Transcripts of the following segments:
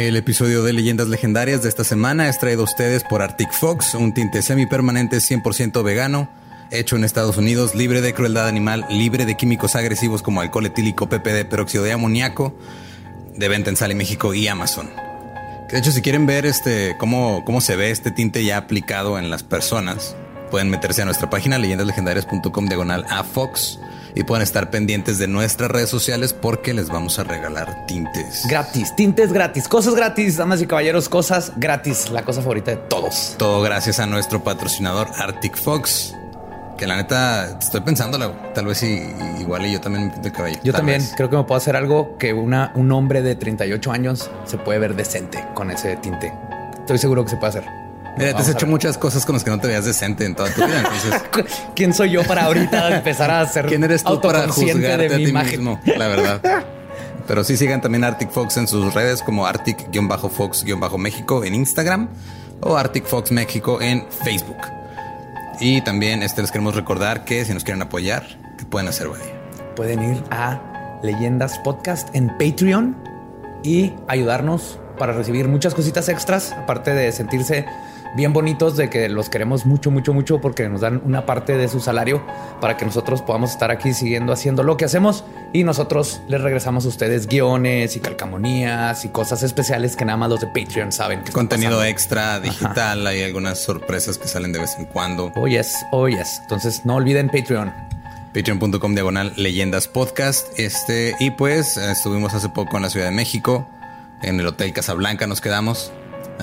El episodio de Leyendas Legendarias de esta semana es traído a ustedes por Arctic Fox, un tinte semipermanente 100% vegano, hecho en Estados Unidos, libre de crueldad animal, libre de químicos agresivos como alcohol etílico, PPD, peróxido de amoníaco, de venta en Sale México y Amazon. De hecho, si quieren ver este, cómo, cómo se ve este tinte ya aplicado en las personas, pueden meterse a nuestra página leyendaslegendarias.com diagonal a Fox y pueden estar pendientes de nuestras redes sociales porque les vamos a regalar tintes. Gratis, tintes gratis, cosas gratis, damas y caballeros, cosas gratis, la cosa favorita de todos. Todo gracias a nuestro patrocinador Arctic Fox. Que la neta estoy pensando, tal vez igual y yo también me pinto el cabello. Yo también creo que me puedo hacer algo que una, un hombre de 38 años se puede ver decente con ese tinte. Estoy seguro que se puede hacer. Mira, te has hecho muchas cosas con las que no te veas decente en toda tu vida. Entonces, ¿quién soy yo para ahorita empezar a ser ¿Quién eres tú para juzgarte de a ti mismo? La verdad. Pero sí sigan también Arctic Fox en sus redes como Arctic-Fox-México en Instagram o Arctic Fox México en Facebook. Y también este, les queremos recordar que si nos quieren apoyar, ¿qué pueden hacer, güey? Pueden ir a Leyendas Podcast en Patreon y ayudarnos para recibir muchas cositas extras, aparte de sentirse bien bonitos de que los queremos mucho, mucho, mucho porque nos dan una parte de su salario para que nosotros podamos estar aquí siguiendo haciendo lo que hacemos y nosotros les regresamos a ustedes guiones y calcamonías y cosas especiales que nada más los de Patreon saben. Que Contenido extra, digital, hay algunas sorpresas que salen de vez en cuando. Oh, yes, oh, yes. Entonces no olviden Patreon. Patreon.com diagonal leyendas podcast. Este, y pues estuvimos hace poco en la Ciudad de México, en el Hotel Casablanca nos quedamos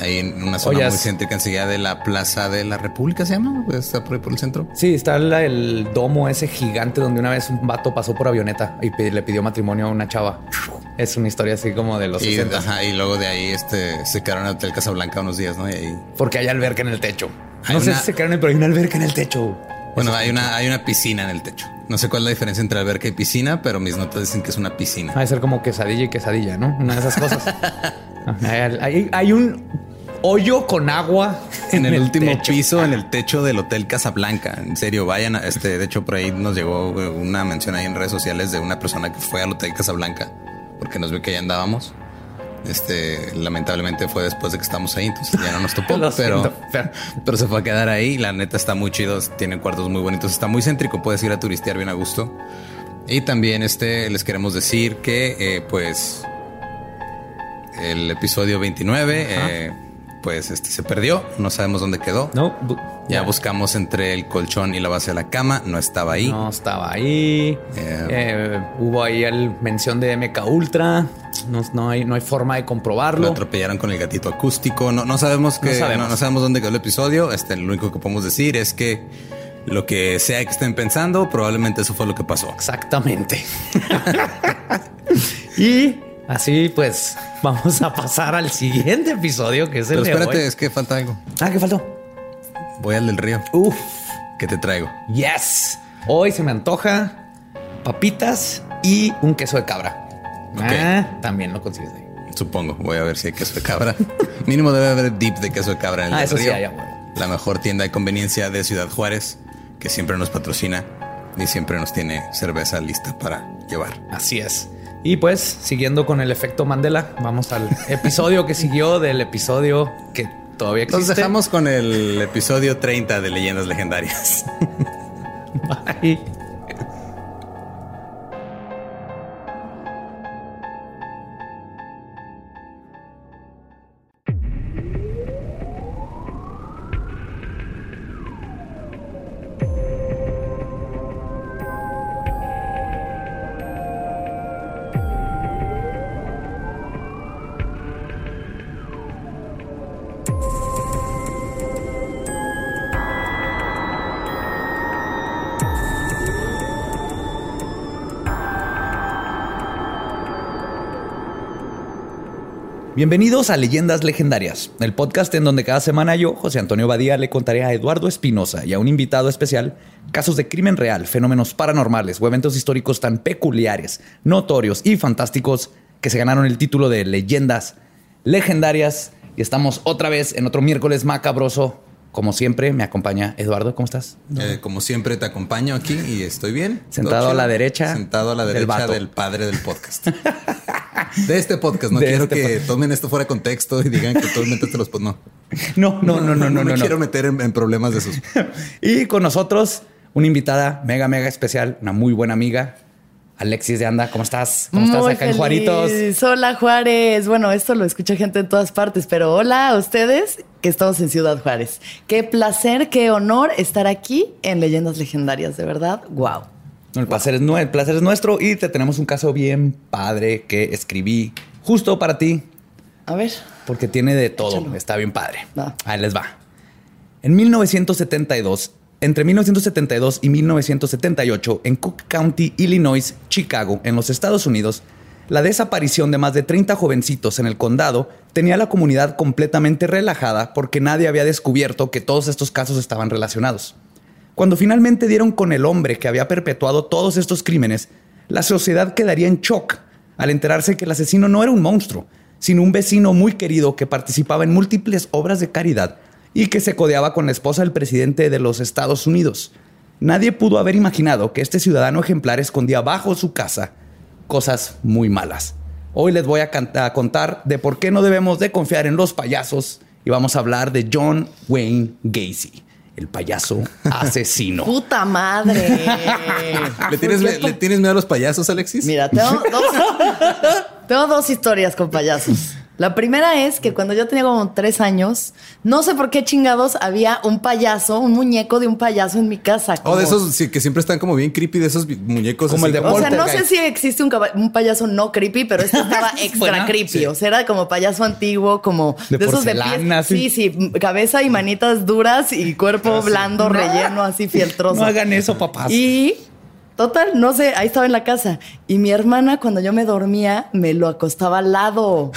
ahí en una zona muy céntrica, enseguida de la Plaza de la República, ¿se llama? Está por ahí por el centro. Sí, está el domo ese gigante donde una vez un vato pasó por avioneta y le pidió matrimonio a una chava. Es una historia así como de los y, y luego de ahí este, se quedaron en el Hotel Casablanca unos días, ¿no? Y ahí... Porque hay alberca en el techo. no sé si se quedaron, pero hay una alberca en el techo. Bueno, hay una, hay una piscina en el techo. No sé cuál es la diferencia entre alberca y piscina, pero mis notas dicen que es una piscina. Va a ser como quesadilla y quesadilla, ¿no? Una de esas cosas. hay, hay, un hoyo con agua en, el, último piso, en el techo del Hotel Casablanca. En serio, vayan. A este, de hecho, por ahí nos llegó una mención ahí en redes sociales de una persona que fue al Hotel Casablanca porque nos vio que ya andábamos. Este, lamentablemente fue después de que estamos ahí, entonces ya no nos topó, pero, pero, se fue a quedar ahí. La neta está muy chido, tiene cuartos muy bonitos, está muy céntrico, puedes ir a turistear bien a gusto. Y también este, les queremos decir que, eh, pues, el episodio 29 pues este se perdió, no sabemos dónde quedó. No, ya buscamos entre el colchón y la base de la cama, no estaba ahí. No estaba ahí. Eh, eh, hubo ahí el mención de MK Ultra. No, hay, no hay forma de comprobarlo. Lo atropellaron con el gatito acústico. No, no sabemos que no sabemos. dónde quedó el episodio. Este, lo único que podemos decir es que lo que sea que estén pensando, probablemente eso fue lo que pasó. Exactamente. y Así pues, vamos a pasar al siguiente episodio que es el Pero espérate, es que falta algo. Ah, ¿qué faltó? Voy al del río. Uf. ¿Qué te traigo? Yes. Hoy se me antoja papitas y un queso de cabra. Ah, también lo consigues ahí. Supongo. Voy a ver si hay queso de cabra. Mínimo debe haber dip de queso de cabra en el ah, eso río. Sí, La mejor tienda de conveniencia de Ciudad Juárez, que siempre nos patrocina y siempre nos tiene cerveza lista para llevar. Así es. Y pues, siguiendo con el efecto Mandela, vamos al episodio que siguió del episodio que todavía existe. Nos dejamos con el episodio 30 de Leyendas Legendarias. Bye. Bienvenidos a Leyendas Legendarias, el podcast en donde cada semana yo, José Antonio Badía, le contaré a Eduardo Espinosa y a un invitado especial casos de crimen real, fenómenos paranormales o eventos históricos tan peculiares, notorios y fantásticos que se ganaron el título de Leyendas Legendarias. Y estamos otra vez en otro miércoles macabroso. Como siempre, me acompaña Eduardo. ¿Cómo estás? Eh, como siempre, te acompaño aquí y estoy bien. Sentado a la derecha. Sentado a la derecha del padre del podcast. De este podcast. No quiero este que tomen esto fuera de contexto y digan que totalmente te los... No. No, no, no, no, no. No, me quiero meter en, problemas de esos. y con nosotros, una invitada mega, mega especial, una muy buena amiga, Alexis de Anda, ¿cómo estás? ¿Cómo estás acá en Juaritos? Hola Juárez. Bueno, esto lo escucha gente en todas partes, pero hola a ustedes que estamos en Ciudad Juárez. Qué placer, qué honor estar aquí en Leyendas Legendarias, de verdad. Wow. el, placer es, el placer es nuestro y te tenemos un caso bien padre que escribí justo para ti. A ver. Porque tiene de todo. Está bien padre. Ahí les va. En 1972, entre 1972 y 1978, en Cook County, Illinois, Chicago, en los Estados Unidos, la desaparición de más de 30 jovencitos en el condado tenía a la comunidad completamente relajada porque nadie había descubierto que todos estos casos estaban relacionados. Cuando finalmente dieron con el hombre que había perpetuado todos estos crímenes, la sociedad quedaría en shock al enterarse que el asesino no era un monstruo, sino un vecino muy querido que participaba en múltiples obras de caridad y que se codeaba con la esposa del presidente de los Estados Unidos. Nadie pudo haber imaginado que este ciudadano ejemplar escondía bajo su casa cosas muy malas. Hoy les voy a, contar de por qué no debemos de confiar en los payasos y vamos a hablar de John Wayne Gacy, el payaso asesino. ¡Puta madre! ¿Le tienes, miedo a los payasos, Alexis? Mira, tengo dos historias con payasos. La primera es que cuando yo tenía como tres años, no sé por qué chingados había un payaso, un muñeco de un payaso en mi casa. O oh, de esos sí, que siempre están como bien creepy, de esos muñecos. Como el de O sea, no sé si existe un, payaso no creepy, pero este estaba extra creepy. O sea, era como payaso antiguo, como de, esos de pies. Sí, sí, cabeza y manitas duras y cuerpo blando, relleno, así fieltroso. No hagan eso, papás. Y Total, no sé, ahí estaba en la casa. Y mi hermana, cuando yo me dormía, me lo acostaba al lado.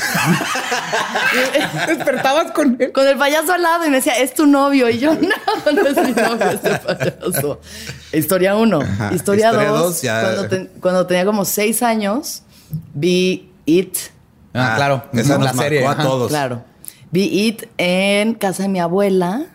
Despertabas con él. Con el payaso al lado y me decía, es tu novio. Y yo, no, no es mi novio este payaso. Historia uno. Historia, dos. cuando, tenía como seis años, vi It. Ah, claro. Esa es la serie. A todos. Claro. Vi It en casa de mi abuela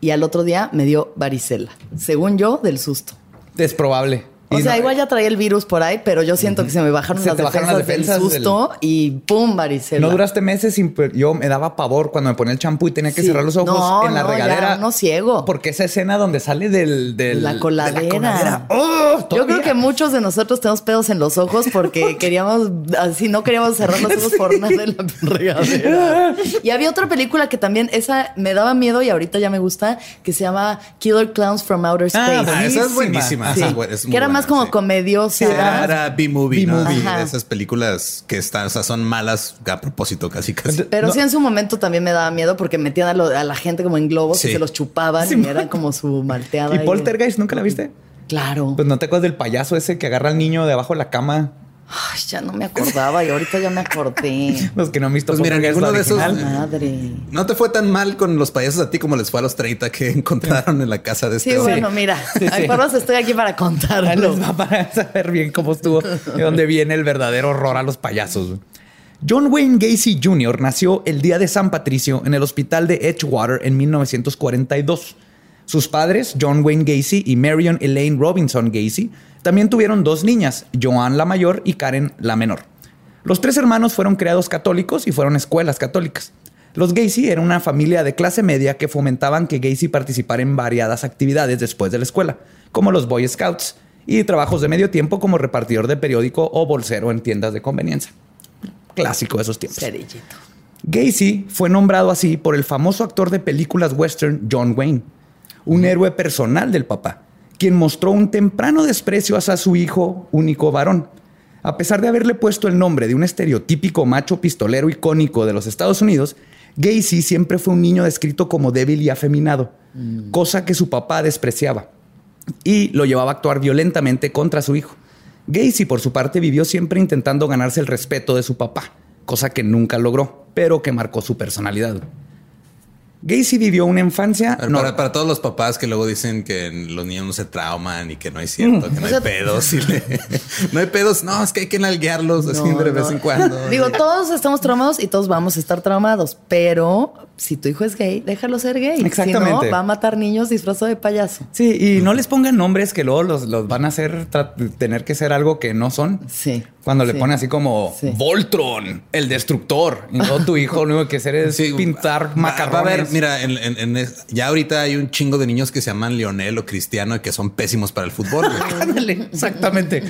y al otro día me dio varicela. Según yo, del susto. Es probable. O sea, igual ya traía el virus por ahí, pero yo siento que se me bajaron, las, defensas del susto y pum, varicela. No duraste meses sin... Yo me daba pavor cuando me ponía el champú y tenía que cerrar los ojos en la regadera. no ciego. Porque esa escena donde sale del... la coladera. ¡oh! yo creo que muchos de nosotros tenemos pedos en los ojos porque queríamos... Así no queríamos cerrar los ojos por nada en la regadera. y había otra película que también... Esa me daba miedo y ahorita ya me gusta, que se llama Killer Clowns from Outer ah, Space. esa es buenísima. que era más como comediosa. era B-movie, ¿no? esas películas que están, o sea, son malas a propósito, casi casi. Pero sí en su momento también me daba miedo porque metían a, la gente como en globos y se los chupaban y eran como su malteada. ¿Y Poltergeist nunca la viste? Claro. Pues no te acuerdas del payaso ese que agarra al niño de abajo de la cama Ay, ya no me acordaba y ahorita ya me acordé. los que no han visto pues mira, alguno de esos madre. No te fue tan mal con los payasos a ti como les fue a los 30 que encontraron en la casa de este Sí, bueno, mira, sí, estoy aquí para contarlo. para saber bien cómo estuvo y dónde viene el verdadero horror a los payasos. John Wayne Gacy Jr. nació el día de San Patricio en el hospital de Edgewater en 1942. Sus padres, John Wayne Gacy y Marion Elaine Robinson Gacy, también tuvieron dos niñas, Joan la mayor y Karen la menor. Los tres hermanos fueron creados católicos y fueron escuelas católicas. Los Gacy eran una familia de clase media que fomentaban que Gacy participara en variadas actividades después de la escuela, como los Boy Scouts y trabajos de medio tiempo como repartidor de periódico o bolsero en tiendas de conveniencia. Clásico de esos tiempos. Gacy fue nombrado así por el famoso actor de películas western John Wayne, un héroe personal del papá quien mostró un temprano desprecio hacia su hijo único varón. A pesar de haberle puesto el nombre de un estereotípico macho pistolero icónico de los Estados Unidos, Gacy siempre fue un niño descrito como débil y afeminado, mm. cosa que su papá despreciaba y lo llevaba a actuar violentamente contra su hijo. Gacy, por su parte, vivió siempre intentando ganarse el respeto de su papá, cosa que nunca logró, pero que marcó su personalidad. Gacy vivió una infancia. para, todos los papás que luego dicen que los niños no se trauman y que no es cierto, que no hay pedos. no hay pedos. No, es que hay que nalguearlos así de vez en cuando. Digo, todos estamos traumados y todos vamos a estar traumados, pero si tu hijo es gay, déjalo ser gay. Exactamente. Si no, va a matar niños disfrazado de payaso. Sí, y no les pongan nombres que luego los, los van a hacer tener que ser algo que no son. Sí. Cuando le ponen así como Voltron, el destructor. Y no tu hijo, lo único que hacer es pintar macarrones. Va, a ver, mira, en, ya ahorita hay un chingo de niños que se llaman Lionel o Cristiano y que son pésimos para el fútbol. exactamente.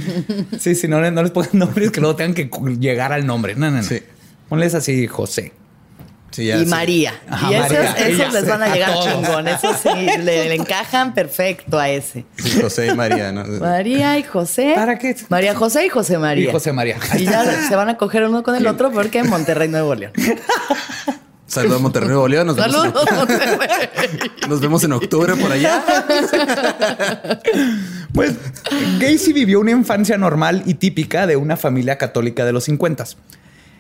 Sí, sí, no, no les pongan nombres que luego tengan que llegar al nombre. No, no, no. Sí. Ponles así José y María. y esos, les van a, llegar chingón. Esos sí, le, encajan perfecto a ese. José y María, ¿no? María y José. ¿Para qué? María José y José María. Y José María. Y ya se van a coger uno con el otro porque en Monterrey, Nuevo León. Saludos a Monterrey, Nuevo León. Nos Saludos, vemos en... Nos vemos en octubre por allá. Pues Gacy vivió una infancia normal y típica de una familia católica de los 50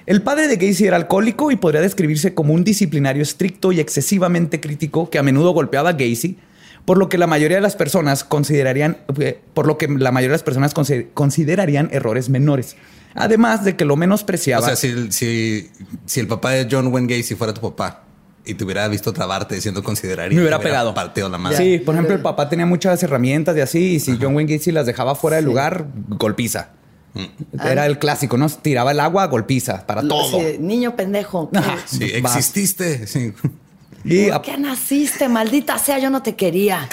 el padre de Gacy era alcohólico y podría describirse como un disciplinario estricto y excesivamente crítico que a menudo golpeaba a Gacy, por lo que la mayoría de las personas considerarían, eh, por lo que la mayoría de las personas considerarían errores menores. Además de que lo menospreciaba. O sea, si, el papá de John Wayne Gacy fuera tu papá y te hubiera visto trabarte diciendo consideraría. Me hubiera, pegado. Partido la madre. Sí, por ejemplo, el papá tenía muchas herramientas y así, y si John Wayne Gacy las dejaba fuera del lugar, golpiza. Era el clásico, ¿no? Tiraba el agua, golpiza para todo. niño pendejo. sí, exististe. Y ¿Por qué naciste? Maldita sea, yo no te quería.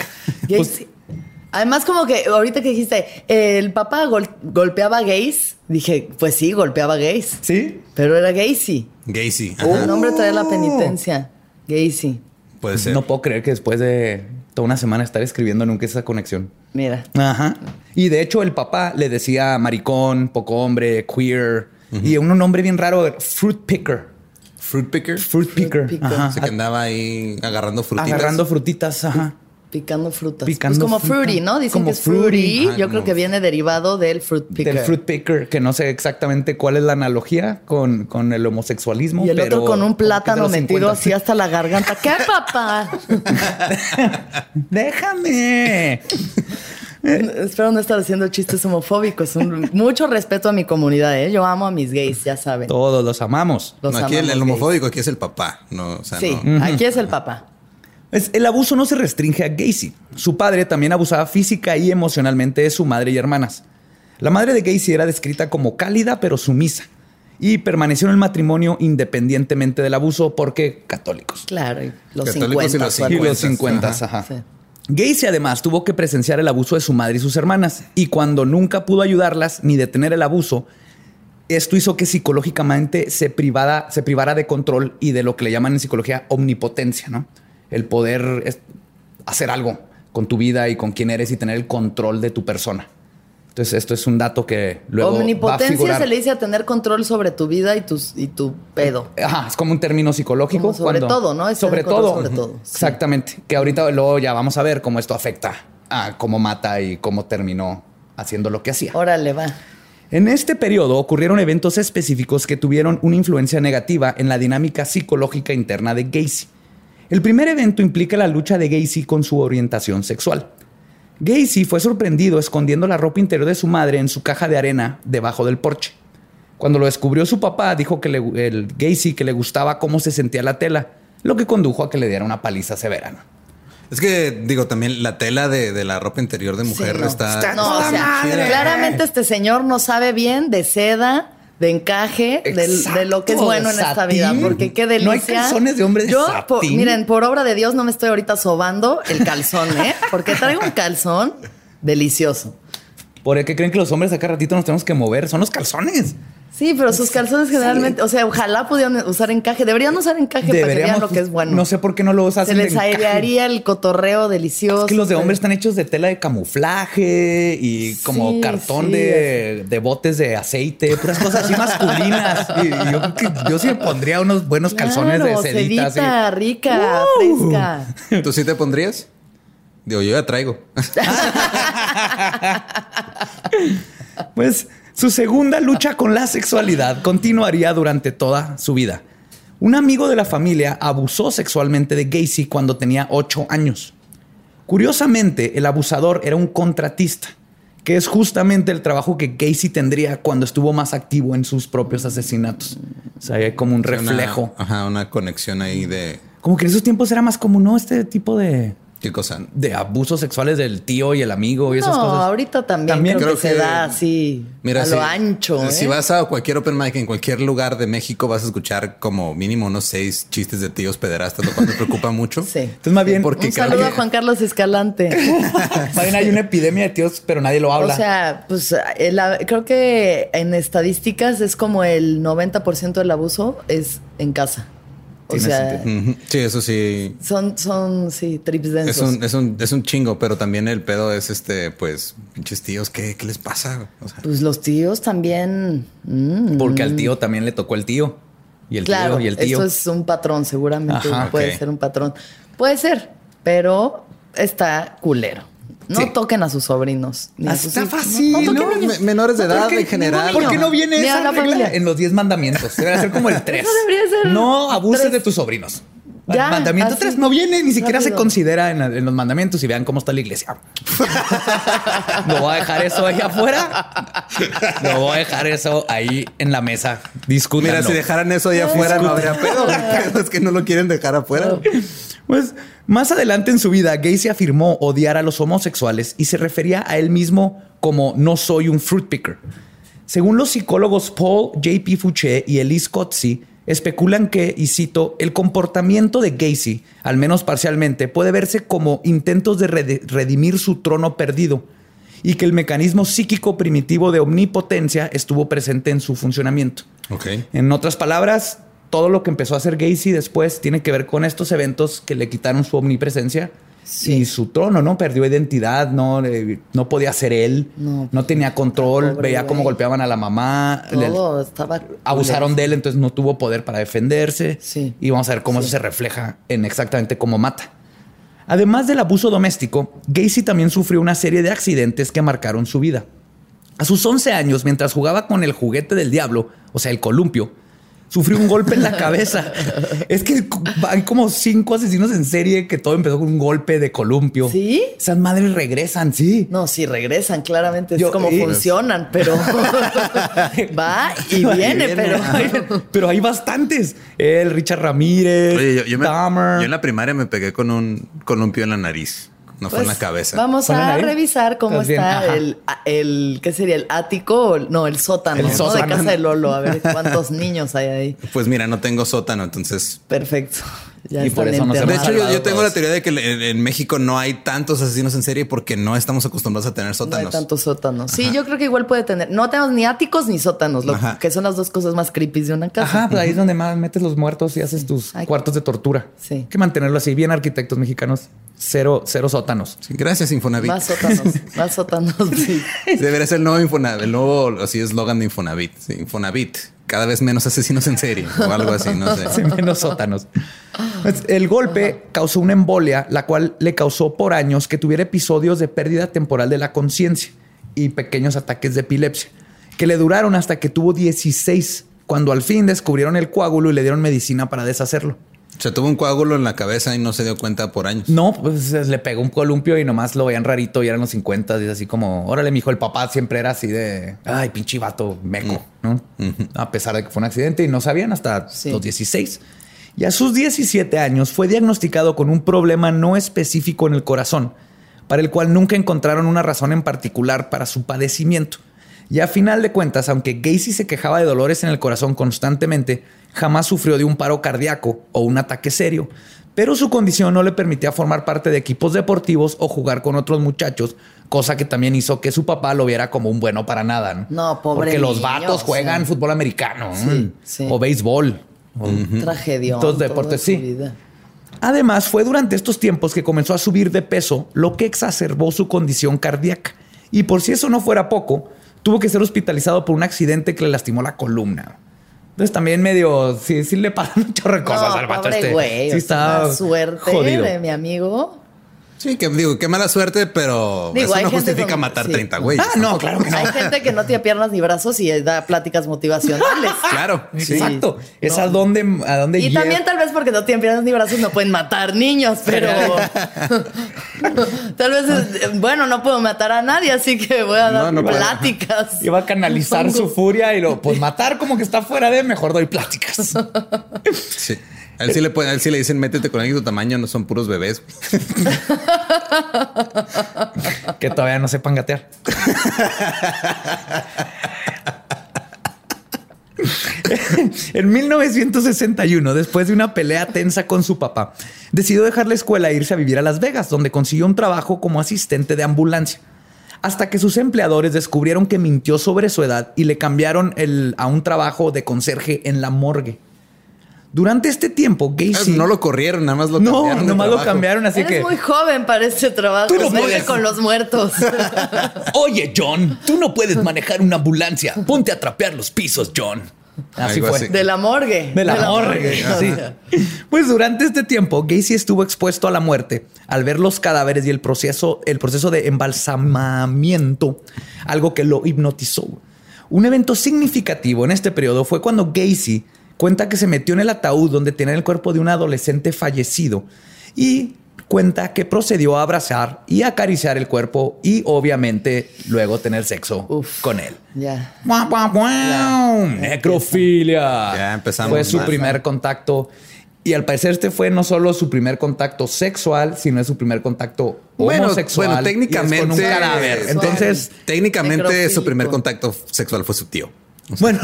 Pues Además, como que ahorita que dijiste, el papá golpeaba gays, dije, pues sí, golpeaba gays. Sí. Pero era Gacy. Gacy. El nombre trae la penitencia. Gacy. Puede ser. No puedo creer que después de toda una semana estar escribiendo nunca esa conexión. Mira. Ajá. Y de hecho, el papá le decía maricón, poco hombre, queer y un nombre bien raro, fruit picker. Fruit picker. Fruit picker. Ajá. que andaba ahí agarrando frutitas. Agarrando frutitas, ajá. Picando frutas. Picando pues como fruity, ¿no? Dicen como que es fruity. Yo creo que viene derivado del fruit picker. Del fruit picker, que no sé exactamente cuál es la analogía con, con el homosexualismo. Y el otro con un plátano metido así hasta la garganta. ¿Qué, papá? Déjame. Espero no estar haciendo chistes homofóbicos. mucho respeto a mi comunidad, ¿eh? Yo amo a mis gays, ya saben. Todos los amamos. aquí el, homofóbico aquí es el papá, no, sí, aquí es el papá el abuso no se restringe a Gacy. Su padre también abusaba física y emocionalmente de su madre y hermanas. La madre de Gacy era descrita como cálida pero sumisa y permaneció en el matrimonio independientemente del abuso porque católicos. Claro, los 50. Y los 50. ajá. Gacy además tuvo que presenciar el abuso de su madre y sus hermanas y cuando nunca pudo ayudarlas ni detener el abuso, esto hizo que psicológicamente se, privara, se privara de control y de lo que le llaman en psicología omnipotencia, ¿no? El poder hacer algo con tu vida y con quién eres y tener el control de tu persona. Entonces, esto es un dato que luego. Omnipotencia se le dice a tener control sobre tu vida y, tus, y tu pedo. Ajá, es como un término psicológico. sobre todo, ¿no? sobre, todo. sobre todo. Exactamente. Que ahorita luego ya vamos a ver cómo esto afecta a cómo mata y cómo terminó haciendo lo que hacía. Órale, va. En este periodo ocurrieron eventos específicos que tuvieron una influencia negativa en la dinámica psicológica interna de Gacy. El primer evento implica la lucha de Gacy con su orientación sexual. Gacy fue sorprendido escondiendo la ropa interior de su madre en su caja de arena debajo del porche. Cuando lo descubrió su papá, dijo que el Gacy que le gustaba cómo se sentía la tela, lo que condujo a que le diera una paliza severa. Es que, digo, también la tela de, la ropa interior de mujer está... No, o sea, claramente este señor no sabe bien de seda, de encaje de, lo que es bueno en esta vida, porque qué delicia. No hay calzones de hombres Yo, miren, por obra de Dios no me estoy ahorita sobando el calzón, ¿eh? Porque traigo un calzón delicioso. ¿Por qué creen que los hombres acá ratito nos tenemos que mover? Son los calzones. Sí, pero sus calzones generalmente, o sea, ojalá pudieran usar encaje. Deberían usar encaje para que vean lo que es bueno. No sé por qué no lo usan. Se les airearía el cotorreo delicioso. Es que los de hombres están hechos de tela de camuflaje y como cartón de, botes de aceite, puras cosas así masculinas. y, yo, yo sí me pondría unos buenos calzones de sedita. sedita rica, fresca. ¿Tú sí te pondrías? Digo, yo ya traigo. pues su segunda lucha con la sexualidad continuaría durante toda su vida. Un amigo de la familia abusó sexualmente de Gacy cuando tenía ocho años. Curiosamente, el abusador era un contratista, que es justamente el trabajo que Gacy tendría cuando estuvo más activo en sus propios asesinatos. O sea, hay como un reflejo. ajá, una conexión ahí de como que en esos tiempos era más común, ¿no? Este tipo de ¿Qué cosa? De abusos sexuales del tío y el amigo y esas no, cosas. ahorita también, creo, que, se da así mira, a lo ancho. Si ¿eh? vas a cualquier open mic en cualquier lugar de México, vas a escuchar como mínimo unos seis chistes de tíos pederastas, lo cual me preocupa mucho. Sí. Entonces, más bien... Porque Un saludo a Juan Carlos Escalante. más bien hay una epidemia de tíos, pero nadie lo habla. O sea, pues creo que en estadísticas es como el 90% del abuso es en casa. O sea, sí, eso sí. Son, son, sí, trips densos. Es un, es un, es un chingo, pero también el pedo es este, pues, pinches tíos, ¿qué, qué les pasa? pues los tíos también. Mm. Porque al tío también le tocó el tío. Y el tío y el tío. Eso es un patrón, seguramente puede ser un patrón. Puede ser, pero está culero. No toquen a sus sobrinos. Ni Está fácil. No, menores de edad en general. ¿Por qué no viene esa regla en los 10 mandamientos? Debe ser como el 3. No debería ser. No abuses de tus sobrinos. Ya, mandamiento 3 no viene, ni siquiera se considera en, los mandamientos y vean cómo está la iglesia. no voy a dejar eso ahí afuera. No voy a dejar eso ahí en la mesa. Discutan. Mira, si dejaran eso ahí afuera, no habría pedo. es que no lo quieren dejar afuera. Pues más adelante en su vida, Gacy afirmó odiar a los homosexuales y se refería a él mismo como no soy un fruit picker. Según los psicólogos Paul J.P. Fouché y Elise Kotzi, especulan que, y cito, el comportamiento de Gacy, al menos parcialmente, puede verse como intentos de redimir su trono perdido y que el mecanismo psíquico primitivo de omnipotencia estuvo presente en su funcionamiento. En otras palabras, todo lo que empezó a hacer Gacy después tiene que ver con estos eventos que le quitaron su omnipresencia y su trono, ¿no? Perdió identidad, no, no podía ser él, no, tenía control, veía cómo golpeaban a la mamá. Todo estaba abusaron de él, entonces no tuvo poder para defenderse. Y vamos a ver cómo eso se refleja en exactamente cómo mata. Además del abuso doméstico, Gacy también sufrió una serie de accidentes que marcaron su vida. A sus 11 años, mientras jugaba con el juguete del diablo, o sea, el columpio, sufrió un golpe en la cabeza. es que hay como cinco asesinos en serie que todo empezó con un golpe de columpio. Sí. Esas madres regresan, sí. No, sí regresan, claramente. es como funcionan, pero va y viene, pero. pero hay bastantes. El Richard Ramírez, Oye, yo, yo en la primaria me pegué con un columpio en la nariz. No fue en la pues, cabeza. Vamos a revisar cómo está el, el, ¿qué sería? El ático, no, el sótano, el sótano. de casa de Lolo. A ver cuántos niños hay ahí. Pues mira, no tengo sótano, entonces. Perfecto. Y por eso no se De hecho, yo, tengo la teoría de que en, México no hay tantos asesinos en serie porque no estamos acostumbrados a tener sótanos. No hay tantos sótanos. Sí, yo creo que igual puede tener. No tenemos ni áticos ni sótanos, lo que son las dos cosas más creepy de una casa. Ajá, pues ahí es donde más metes los muertos y haces tus cuartos de tortura. Sí. Hay que mantenerlo así, bien arquitectos mexicanos. Cero, cero sótanos. gracias, Infonavit. Más sótanos, más sótanos. Sí. Debería ser el nuevo Infonavit, el nuevo así eslogan de Infonavit. Infonavit, cada vez menos asesinos en serie o algo así, no sé. menos sótanos. Pues, el golpe causó una embolia, la cual le causó por años que tuviera episodios de pérdida temporal de la conciencia y pequeños ataques de epilepsia, que le duraron hasta que tuvo 16, cuando al fin descubrieron el coágulo y le dieron medicina para deshacerlo. O sea, tuvo un coágulo en la cabeza y no se dio cuenta por años. No, pues le pegó un columpio y nomás lo veían rarito y eran los 50 y es así como, órale, mi hijo, el papá siempre era así de, ay, pinche vato meco, mm. ¿no? A pesar de que fue un accidente y no sabían hasta los 16. Y a sus 17 años fue diagnosticado con un problema no específico en el corazón, para el cual nunca encontraron una razón en particular para su padecimiento. Y a final de cuentas, aunque Gacy se quejaba de dolores en el corazón constantemente, jamás sufrió de un paro cardíaco o un ataque serio, pero su condición no le permitía formar parte de equipos deportivos o jugar con otros muchachos, cosa que también hizo que su papá lo viera como un bueno para nada. No, pobre. Porque los vatos juegan fútbol americano o béisbol. Tragedia. Todos deportes, sí. Además, fue durante estos tiempos que comenzó a subir de peso, lo que exacerbó su condición cardíaca. Y por si eso no fuera poco, tuvo que ser hospitalizado por un accidente que le lastimó la columna. Entonces también medio, sí, sí le pasan muchas cosas al vato este. sí está suerte de mi amigo. Sí, que digo, qué mala suerte, pero eso no justifica matar 30 güeyes. Ah, no, claro que no. Hay gente que no tiene piernas ni brazos y da pláticas motivacionales. claro, exacto. Es a dónde, a dónde Y también tal vez porque no tienen piernas ni brazos no pueden matar niños, pero tal vez, bueno, no puedo matar a nadie, así que voy a dar pláticas. Iba a canalizar su furia y lo, pues matar como que está fuera de, mejor doy pláticas. Sí. A él sí le, puede, sí le dicen métete con alguien de tu tamaño, no son puros bebés. que todavía no sepan gatear. en 1961, después de una pelea tensa con su papá, decidió dejar la escuela e irse a vivir a Las Vegas, donde consiguió un trabajo como asistente de ambulancia. Hasta que sus empleadores descubrieron que mintió sobre su edad y le cambiaron a un trabajo de conserje en la morgue. Durante este tiempo, Gacy... No lo corrieron, nada más lo cambiaron. No, nomás lo cambiaron, así Eres que... muy joven para este trabajo. Tú no puedes... con los muertos. Oye, John, tú no puedes manejar una ambulancia. Ponte a trapear los pisos, John. Así fue. De la morgue. De la, morgue. Pues durante este tiempo, Gacy estuvo expuesto a la muerte al ver los cadáveres y el proceso, el proceso de embalsamamiento, algo que lo hipnotizó. Un evento significativo en este periodo fue cuando Gacy Cuenta que se metió en el ataúd donde tenía el cuerpo de un adolescente fallecido y cuenta que procedió a abrazar y acariciar el cuerpo y obviamente luego tener sexo con él. Ya. Necrofilia. Ya empezamos. Fue su primer contacto. Y al parecer este fue no solo su primer contacto sexual, sino su primer contacto homosexual. Bueno, técnicamente. Con un cadáver. Entonces, técnicamente su primer contacto sexual fue su tío. Bueno,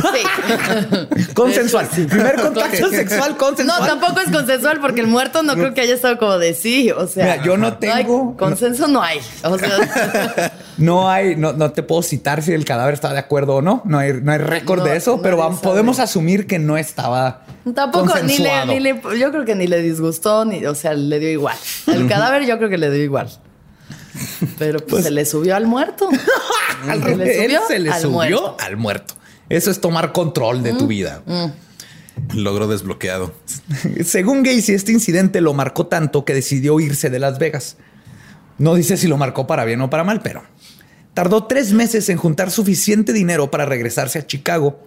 consensual. Primer contacto sexual consensual. No, tampoco es consensual porque el muerto no creo que haya estado como de sí. O sea, yo no tengo. consenso no hay. no hay, no, te puedo citar si el cadáver está de acuerdo o no. No hay, no hay récord de eso, pero podemos asumir que no estaba. Tampoco, ni le, ni le, yo creo que ni le disgustó, ni, o sea, le dio igual. El cadáver yo creo que le dio igual. Pero pues, se le subió al muerto. al se le subió, se le subió al muerto. Eso es tomar control de tu mm. vida. Mm. Logro desbloqueado. Según Gacy, este incidente lo marcó tanto que decidió irse de Las Vegas. No dice si lo marcó para bien o para mal, pero tardó tres meses en juntar suficiente dinero para regresarse a Chicago,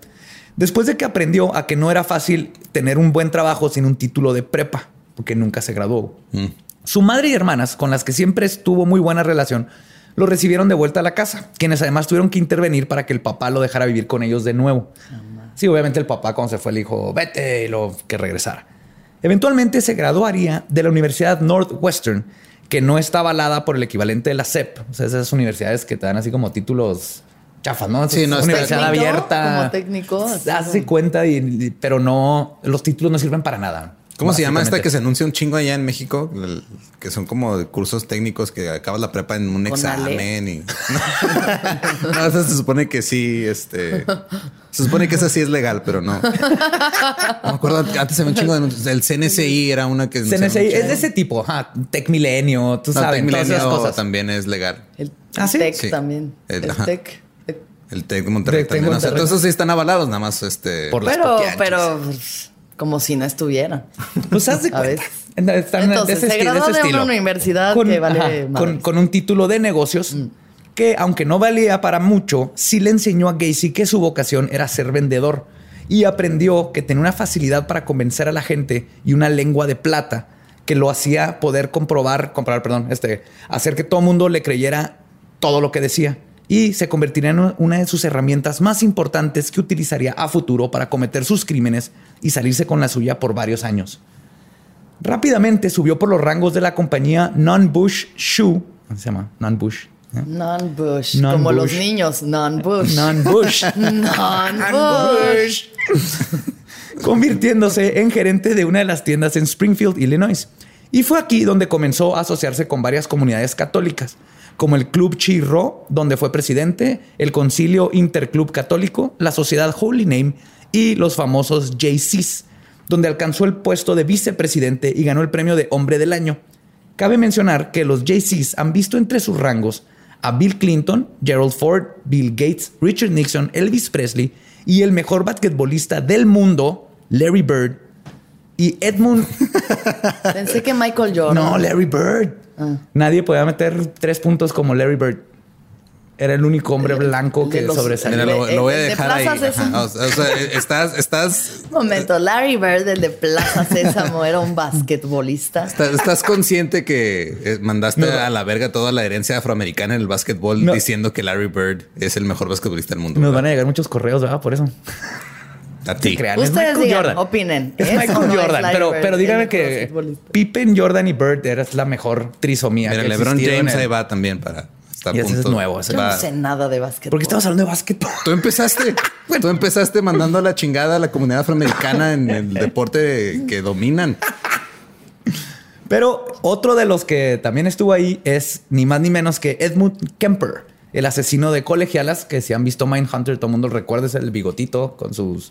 después de que aprendió a que no era fácil tener un buen trabajo sin un título de prepa, porque nunca se graduó. Mm. Su madre y hermanas, con las que siempre estuvo muy buena relación, lo recibieron de vuelta a la casa, quienes además tuvieron que intervenir para que el papá lo dejara vivir con ellos de nuevo. Sí, obviamente el papá cuando se fue le dijo, vete y lo que regresara. Eventualmente se graduaría de la Universidad Northwestern, que no está avalada por el equivalente de la SEP. O sea, esas universidades que te dan así como títulos chafas, ¿no? Sí, no universidad abierta. Como técnico. Hace cuenta, pero no, los títulos no sirven para nada. ¿Cómo se llama esta que se anuncia un chingo allá en México? Que son como cursos técnicos que acabas la prepa en un examen y. no, se supone que sí, este. Se supone que esa sí es legal, pero no. No me acuerdo, antes se un chingo de El CNCI era una que. CNCI es de ese tipo, ajá. Tech Milenio, tú sabes, todas esas cosas. también es legal. El ¿Ah, Tech también. El, Tech. El Tech de Monterrey también. entonces sí están avalados, nada más este. Por pero, pero como si no estuviera. Pues haz de cuenta. Entonces, se graduó de, una universidad con, que vale con, un título de negocios mm. que, aunque no valía para mucho, sí le enseñó a Gacy que su vocación era ser vendedor y aprendió que tenía una facilidad para convencer a la gente y una lengua de plata que lo hacía poder comprobar, comprobar, perdón, este, hacer que todo el mundo le creyera todo lo que decía y se convertiría en una de sus herramientas más importantes que utilizaría a futuro para cometer sus crímenes y salirse con la suya por varios años. Rápidamente subió por los rangos de la compañía Non-Bush Shoe, ¿cómo se llama? Non-Bush. ¿eh? Non-Bush, como los niños, Non-Bush. Non-Bush. Non-Bush. Convirtiéndose en gerente de una de las tiendas en Springfield, Illinois. Y fue aquí donde comenzó a asociarse con varias comunidades católicas como el Club Chirro, donde fue presidente, el Concilio Interclub Católico, la Sociedad Holy Name y los famosos JCs, donde alcanzó el puesto de vicepresidente y ganó el premio de Hombre del Año. Cabe mencionar que los JCs han visto entre sus rangos a Bill Clinton, Gerald Ford, Bill Gates, Richard Nixon, Elvis Presley y el mejor basquetbolista del mundo, Larry Bird. Y Edmund. Pensé que Michael Jordan. No, Larry Bird. Ah. Nadie podía meter tres puntos como Larry Bird. Era el único hombre blanco que sobresalía. Lo, voy a dejar ahí. o, sea, estás, estás. Un momento, Larry Bird, el de Plaza Sésamo, era un basquetbolista. Estás, consciente que eh, mandaste a la verga toda la herencia afroamericana en el básquetbol diciendo que Larry Bird es el mejor basquetbolista del mundo. Nos van a llegar muchos correos, ¿verdad? Por eso. A ti. Ustedes digan, opinen. Es Michael Jordan. pero, pero díganme que Pippen, Jordan y Bird eras la mejor trisomía. Mira, LeBron James ahí va también para y ese es nuevo. Yo no sé nada de básquetbol. Porque estamos hablando de básquetbol. Tú empezaste, tú empezaste mandando a la chingada a la comunidad afroamericana en el deporte que dominan. Pero otro de los que también estuvo ahí es ni más ni menos que Edmund Kemper, el asesino de colegialas que si han visto Mindhunter, todo el mundo recuerda es el bigotito con sus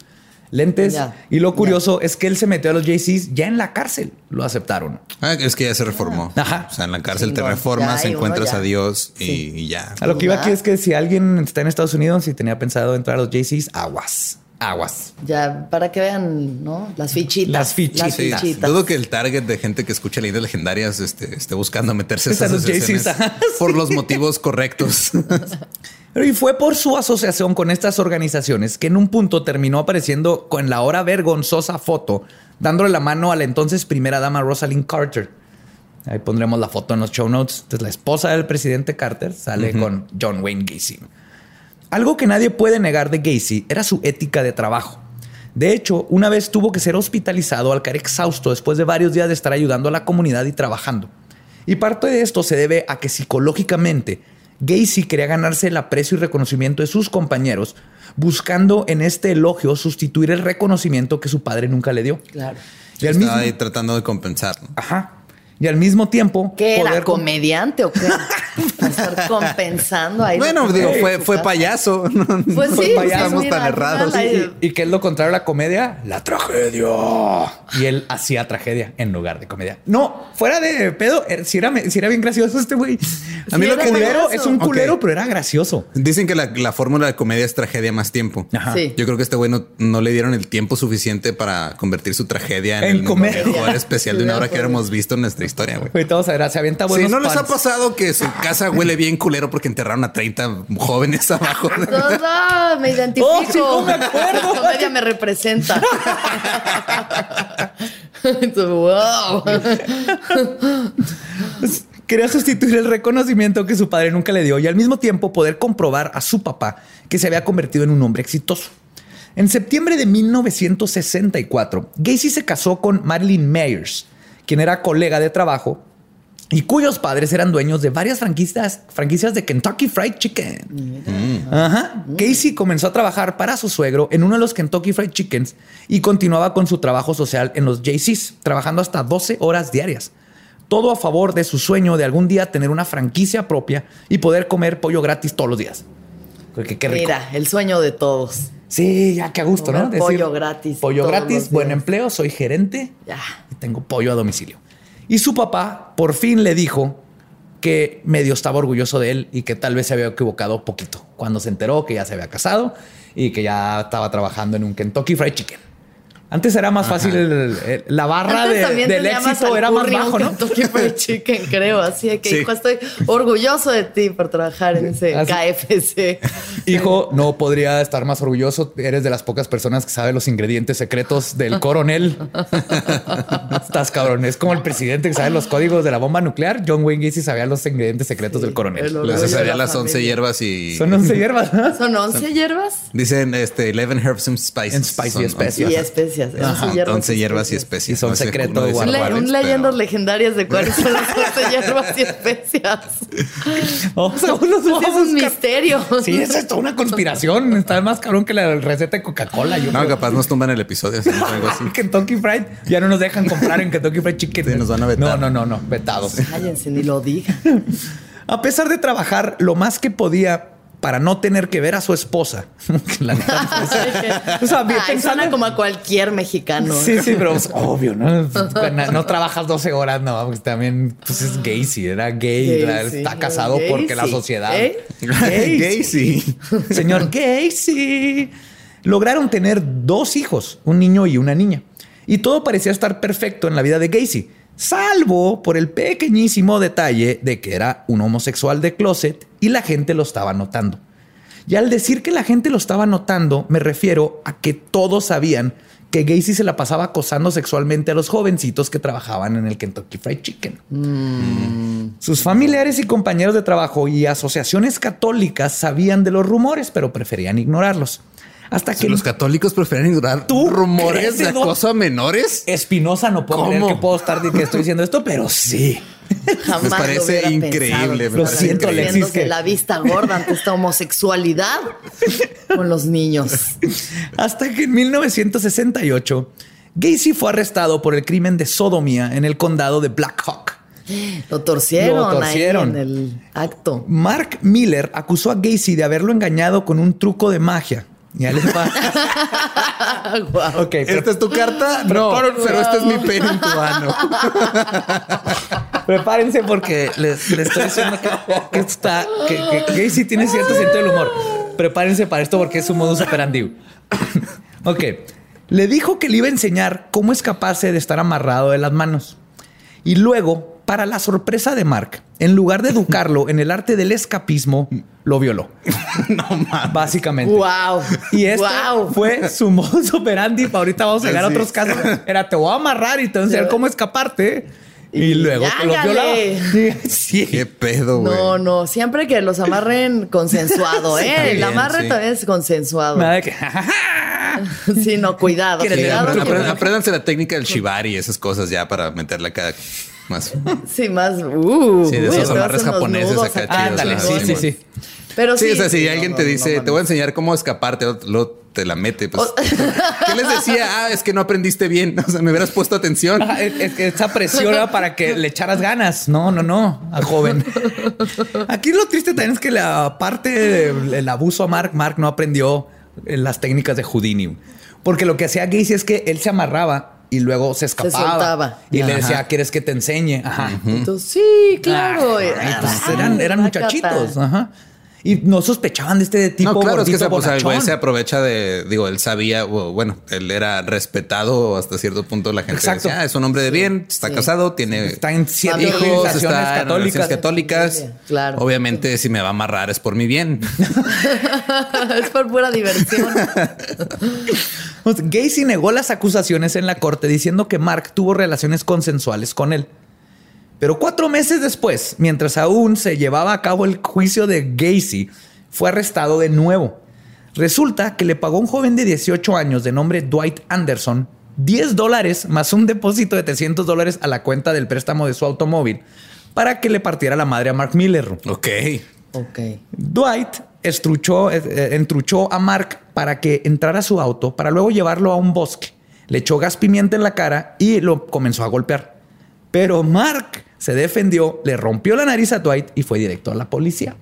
lentes. y lo curioso es que él se metió a los JCs ya en la cárcel. Lo aceptaron. Ah, es que ya se reformó. Ajá. O sea, en la cárcel te reformas, encuentras a Dios y, ya. A lo que iba aquí es que si alguien está en Estados Unidos y tenía pensado entrar a los JCs, aguas. Aguas. Ya, para que vean, ¿no? Las fichitas. Las fichitas. dudo que el target de gente que escucha leyendas legendarias este, esté buscando meterse a esas por los motivos correctos. Y fue por su asociación con estas organizaciones que en un punto terminó apareciendo con la ahora vergonzosa foto, dándole la mano a la entonces primera dama Rosalind Carter. Ahí pondremos la foto en los show notes. Entonces, la esposa del presidente Carter sale con John Wayne Gacy. Algo que nadie puede negar de Gacy era su ética de trabajo. De hecho, una vez tuvo que ser hospitalizado al caer exhausto después de varios días de estar ayudando a la comunidad y trabajando. Y parte de esto se debe a que psicológicamente Gacy quería ganarse el aprecio y reconocimiento de sus compañeros, buscando en este elogio sustituir el reconocimiento que su padre nunca le dio. Claro. Y Estaba ahí tratando de compensar. Ajá y al mismo tiempo. ¿Qué era? ¿Comediante o qué? estar compensando ahí. Bueno, digo, fue, fue payaso. Pues sí, estamos tan errados. Y, que es lo contrario a la comedia, la tragedia. Y él hacía tragedia en lugar de comedia. No, fuera de pedo, er, si era, si era bien gracioso este güey. A mí lo que culero es un culero, pero era gracioso. Dicen que la, fórmula de comedia es tragedia más tiempo. Ajá. Yo creo que este güey no, le dieron el tiempo suficiente para convertir su tragedia en, el comedia. mejor especial de una hora que hemos visto en nuestra historia, güey. Vamos a ver, se avienta buenos Si no les ha pasado que su casa huele bien culero porque enterraron a 30 jóvenes abajo. No, no, me identifico. Oh, sí, no me acuerdo. La comedia me representa. wow. Quería sustituir el reconocimiento que su padre nunca le dio y al mismo tiempo poder comprobar a su papá que se había convertido en un hombre exitoso. En septiembre de 1964, Gacy se casó con Marilyn Mayers, quien era colega de trabajo y cuyos padres eran dueños de varias franquicias, franquicias de Kentucky Fried Chicken. Mm. Ajá. Casey comenzó a trabajar para su suegro en uno de los Kentucky Fried Chickens y continuaba con su trabajo social en los JCs, trabajando hasta 12 horas diarias. Todo a favor de su sueño de algún día tener una franquicia propia y poder comer pollo gratis todos los días. qué rico. Mira, el sueño de todos. Sí, ya qué a gusto, ¿no? pollo gratis. Pollo gratis, buen empleo, soy gerente. Ya. Tengo pollo a domicilio. Y su papá por fin le dijo que medio estaba orgulloso de él y que tal vez se había equivocado poquito cuando se enteró que ya se había casado y que ya estaba trabajando en un Kentucky Fried Chicken. Antes era más fácil la barra del éxito era más bajo, ¿no? Chicken, creo. Así que hijo, estoy orgulloso de ti por trabajar en ese KFC. Hijo, no podría estar más orgulloso. Eres de las pocas personas que sabe los ingredientes secretos del coronel. Estás cabrón. Es como el presidente que sabe los códigos de la bomba nuclear. John Wayne Gacy sabía los ingredientes secretos del coronel. Les sabía las 11 hierbas y... Son 11 hierbas. ¿Son 11 hierbas? Dicen este 11 herbs and spices. And spicy especias. Y especias hierbas, hierbas y especias. Y son secretos Un leyendas legendarias de cuáles son las 11 hierbas y especias. Oh, es un misterio. Sí, es esto, una conspiración. Está más cabrón que la receta de Coca-Cola. No, capaz nos tumban el episodio. Kentucky Fried ya no nos dejan comprar en Kentucky Fried Chicken. nos van a vetar. No, no, no, no, vetados. Cállense, ni lo digan. A pesar de trabajar lo más que podía para no tener que ver a su esposa. la o sea, Ay, como a cualquier mexicano. Sí, sí, pero es obvio, ¿no? no trabajas 12 horas, no, pues también pues es gay, sí, era gay, está casado porque la sociedad. ¿Eh? Gay, sí. Señor Gacy. Lograron tener dos hijos, un niño y una niña. Y todo parecía estar perfecto en la vida de Gacy. salvo por el pequeñísimo detalle de que era un homosexual de closet y la gente lo estaba notando. Y al decir que la gente lo estaba notando, me refiero a que todos sabían que Gacy se la pasaba acosando sexualmente a los jovencitos que trabajaban en el Kentucky Fried Chicken. Mm. Sus familiares y compañeros de trabajo y asociaciones católicas sabían de los rumores, pero preferían ignorarlos. Hasta que los católicos prefieren ignorar ¿Tú rumores de acoso a menores. Espinosa no puedo creer que puedo estar que estoy diciendo esto, pero sí. Jamás me parece increíble. lo siento, Alexis. Que... la vista gorda ante esta homosexualidad con los niños. Hasta que en 1968, Gacy fue arrestado por el crimen de sodomía en el condado de Black Hawk. Lo torcieron, Lo torcieron. en el acto. Mark Miller acusó a Gacy de haberlo engañado con un truco de magia ya les va. ¿Esta es tu carta? No, pero este es mi pene en tu mano. Prepárense porque les, estoy diciendo que, está, que, Casey tiene cierto sentido del humor. Prepárense para esto porque es un modus operandi. ok. Le dijo que le iba a enseñar cómo escaparse de estar amarrado de las manos. Y luego para la sorpresa de Mark, en lugar de educarlo en el arte del escapismo, lo violó. no mames. Básicamente. Wow. Y esto fue su modus operandi. Ahorita vamos a llegar a otros casos. Era te voy a amarrar y te voy a enseñar cómo escaparte. Y, luego te lo violaba. Sí. Qué pedo, güey. No, no. Siempre que los amarren consensuado, ¿eh? el amarre también es consensuado. Nada de que. sí, no, cuidado. apréndanse la técnica del shibari y esas cosas ya para meterle acá más. Sí, más. Uh, sí, de esos amarres japoneses acá chidos. sí, sí, sí. Pero sí, sí, o sea, si alguien te dice, te voy a enseñar cómo escaparte, luego te la mete. Pues, ¿Qué les decía? Ah, es que no aprendiste bien. O sea, me hubieras puesto atención. es, que esa presión era para que le echaras ganas. No, no, no, al joven. Aquí lo triste también es que la parte del abuso a Mark, Mark no aprendió las técnicas de Houdini. Porque lo que hacía Gacy es que él se amarraba y luego se escapaba. y le decía, ¿quieres que te enseñe? Ajá. Entonces, sí, claro. Ah, eran, eran muchachitos. Ajá. Y no sospechaban de este tipo. No, claro, es que se, pues, el güey se aprovecha de, digo, él sabía, bueno, él era respetado hasta cierto punto. La gente Exacto. decía, ah, es un hombre de bien, está casado, tiene está en siete hijos, está católicas. En católicas. claro. Obviamente, si me va a amarrar es por mi bien. es por pura diversión. Gacy negó las acusaciones en la corte diciendo que Mark tuvo relaciones consensuales con él. Pero cuatro meses después, mientras aún se llevaba a cabo el juicio de Gacy, fue arrestado de nuevo. Resulta que le pagó un joven de 18 años de nombre Dwight Anderson 10 dólares más un depósito de 300 dólares a la cuenta del préstamo de su automóvil para que le partiera la madre a Mark Miller. Ok. Ok. Dwight estruchó, eh, eh, entruchó a Mark para que entrara a su auto para luego llevarlo a un bosque. Le echó gas pimienta en la cara y lo comenzó a golpear. Pero Mark se defendió, le rompió la nariz a Dwight y fue directo a la policía.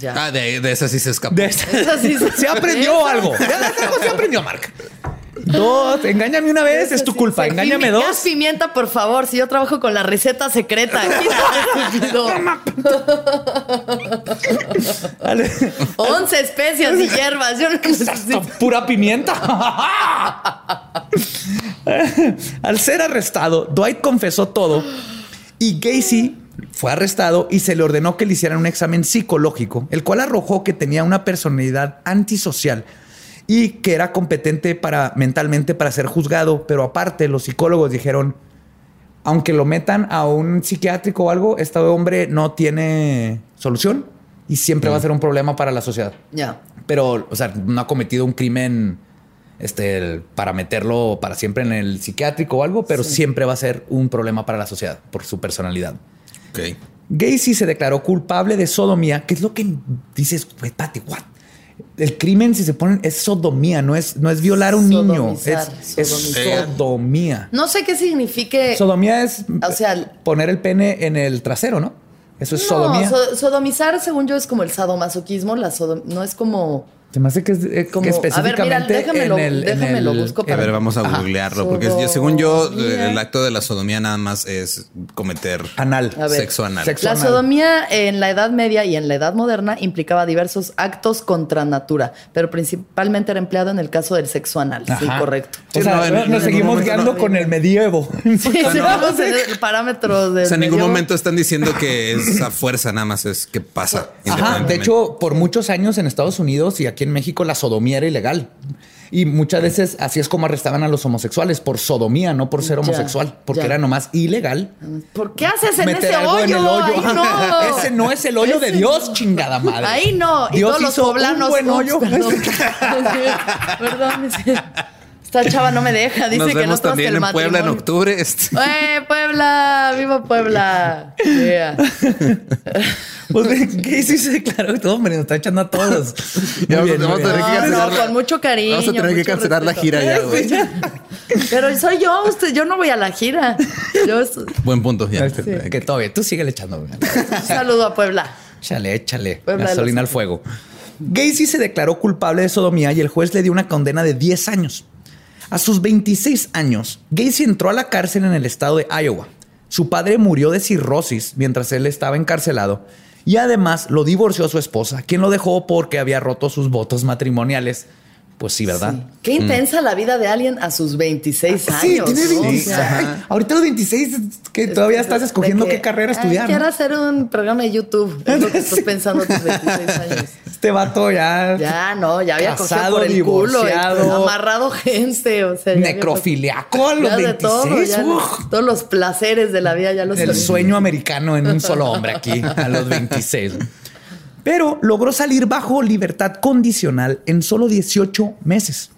Ya. Ah, de, de esa sí se escapó. De esa, sí se, aprendió algo. De esa se aprendió, Mark. Dos, engáñame una vez, es tu culpa. Engáñame dos. Gas pimienta, por favor. Si yo trabajo con la receta secreta. Once especias y hierbas. Yo no Pura pimienta. Al ser arrestado, Dwight confesó todo y Gacy fue arrestado y se le ordenó que le hicieran un examen psicológico, el cual arrojó que tenía una personalidad antisocial y que era competente para mentalmente para ser juzgado, pero aparte los psicólogos dijeron, aunque lo metan a un psiquiátrico o algo, este hombre no tiene solución y siempre va a ser un problema para la sociedad. Ya. Pero, o sea, no ha cometido un crimen este, para meterlo para siempre en el psiquiátrico o algo, pero siempre va a ser un problema para la sociedad por su personalidad. Okay. Gacy se declaró culpable de sodomía, que es lo que dices, Pati, what? El crimen, si se ponen, es sodomía, no es, no es violar a un niño, es, sodomía. No sé qué signifique. Sodomía es o sea, poner el pene en el trasero, ¿no? Eso es sodomía. sodomizar, según yo, es como el sadomasoquismo. La no es como Se me hace que es eh, como, específicamente a ver, mira, déjamelo, en el, déjamelo busco para... A ver, vamos a googlearlo, porque yo, según yo, el acto de la sodomía nada más es cometer anal, sexo anal. la sodomía en la Edad Media y en la Edad Moderna implicaba diversos actos contra natura, pero principalmente era empleado en el caso del sexo anal. Sí, correcto. o sea, nos seguimos guiando con el medievo. Sí, vamos en el parámetro de. O sea, en ningún momento están diciendo que es a fuerza, nada más es que pasa. Ajá. De hecho, por muchos años en Estados Unidos y aquí en México la sodomía era ilegal. Y muchas veces así es como arrestaban a los homosexuales por sodomía, no por ser homosexual, porque era nomás ilegal. ¿Por qué haces en ese hoyo? no. ese no es el hoyo de Dios, chingada madre. Ahí no. Y Dios todos los poblanos. Un buen hoyo. Perdón. perdón. Esta chava no me deja, dice Nos que no también en Puebla en octubre. Este. ¡Eh, Puebla! ¡Viva Puebla! Yeah. pues, ¿qué se declaró? Todo me lo está echando a todos. Ya vamos, vamos a tener que cancelar. No, con mucho cariño. Vamos a tener que cancelar la gira ya, güey. Pero soy yo, usted, yo no voy a la gira. Yo Buen punto, ya. Sí. Que todo bien, tú sigue echando. Un saludo a Puebla. Échale, échale. Gasolina al fuego. Gacy se declaró culpable de sodomía y el juez le dio una condena de 10 años. A sus 26 años, Gacy entró a la cárcel en el estado de Iowa. Su padre murió de cirrosis mientras él estaba encarcelado y además lo divorció a su esposa, quien lo dejó porque había roto sus votos matrimoniales. Pues sí, ¿verdad? Qué intensa la vida de alguien a sus 26 años. Sí, tiene 26. ahorita los 26, que todavía estás escogiendo qué carrera estudiar. Quiero hacer un programa de YouTube. Es lo que estás pensando a tus 26 años. Este vato ya. Ya, no, ya había casado, por el divorciado, culo, amarrado gente, o sea. Necrofiliaco a los 26. todo, todos los placeres de la vida ya los El sueño americano en un solo hombre aquí a los 26 pero logró salir bajo libertad condicional en solo 18 meses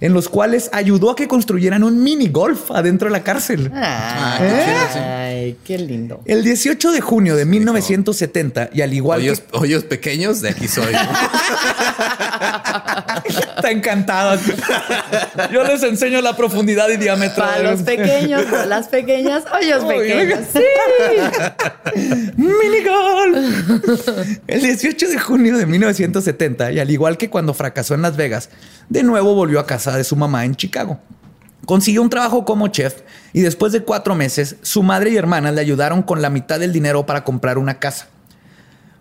en los cuales ayudó a que construyeran un mini golf adentro de la cárcel. Ah, ¿Eh? Ay, qué lindo. El 18 de junio de 1970, y al igual que... Hoyos pequeños, de aquí soy. Está encantado. Yo les enseño la profundidad y diámetro. Para los pequeños, para las pequeñas, hoyos pequeños. Sí. Mini golf. El 18 de junio de 1970, y al igual que cuando fracasó en Las Vegas, de nuevo volvió a casa de su mamá en Chicago. Consiguió un trabajo como chef y después de cuatro meses, su madre y hermana le ayudaron con la mitad del dinero para comprar una casa.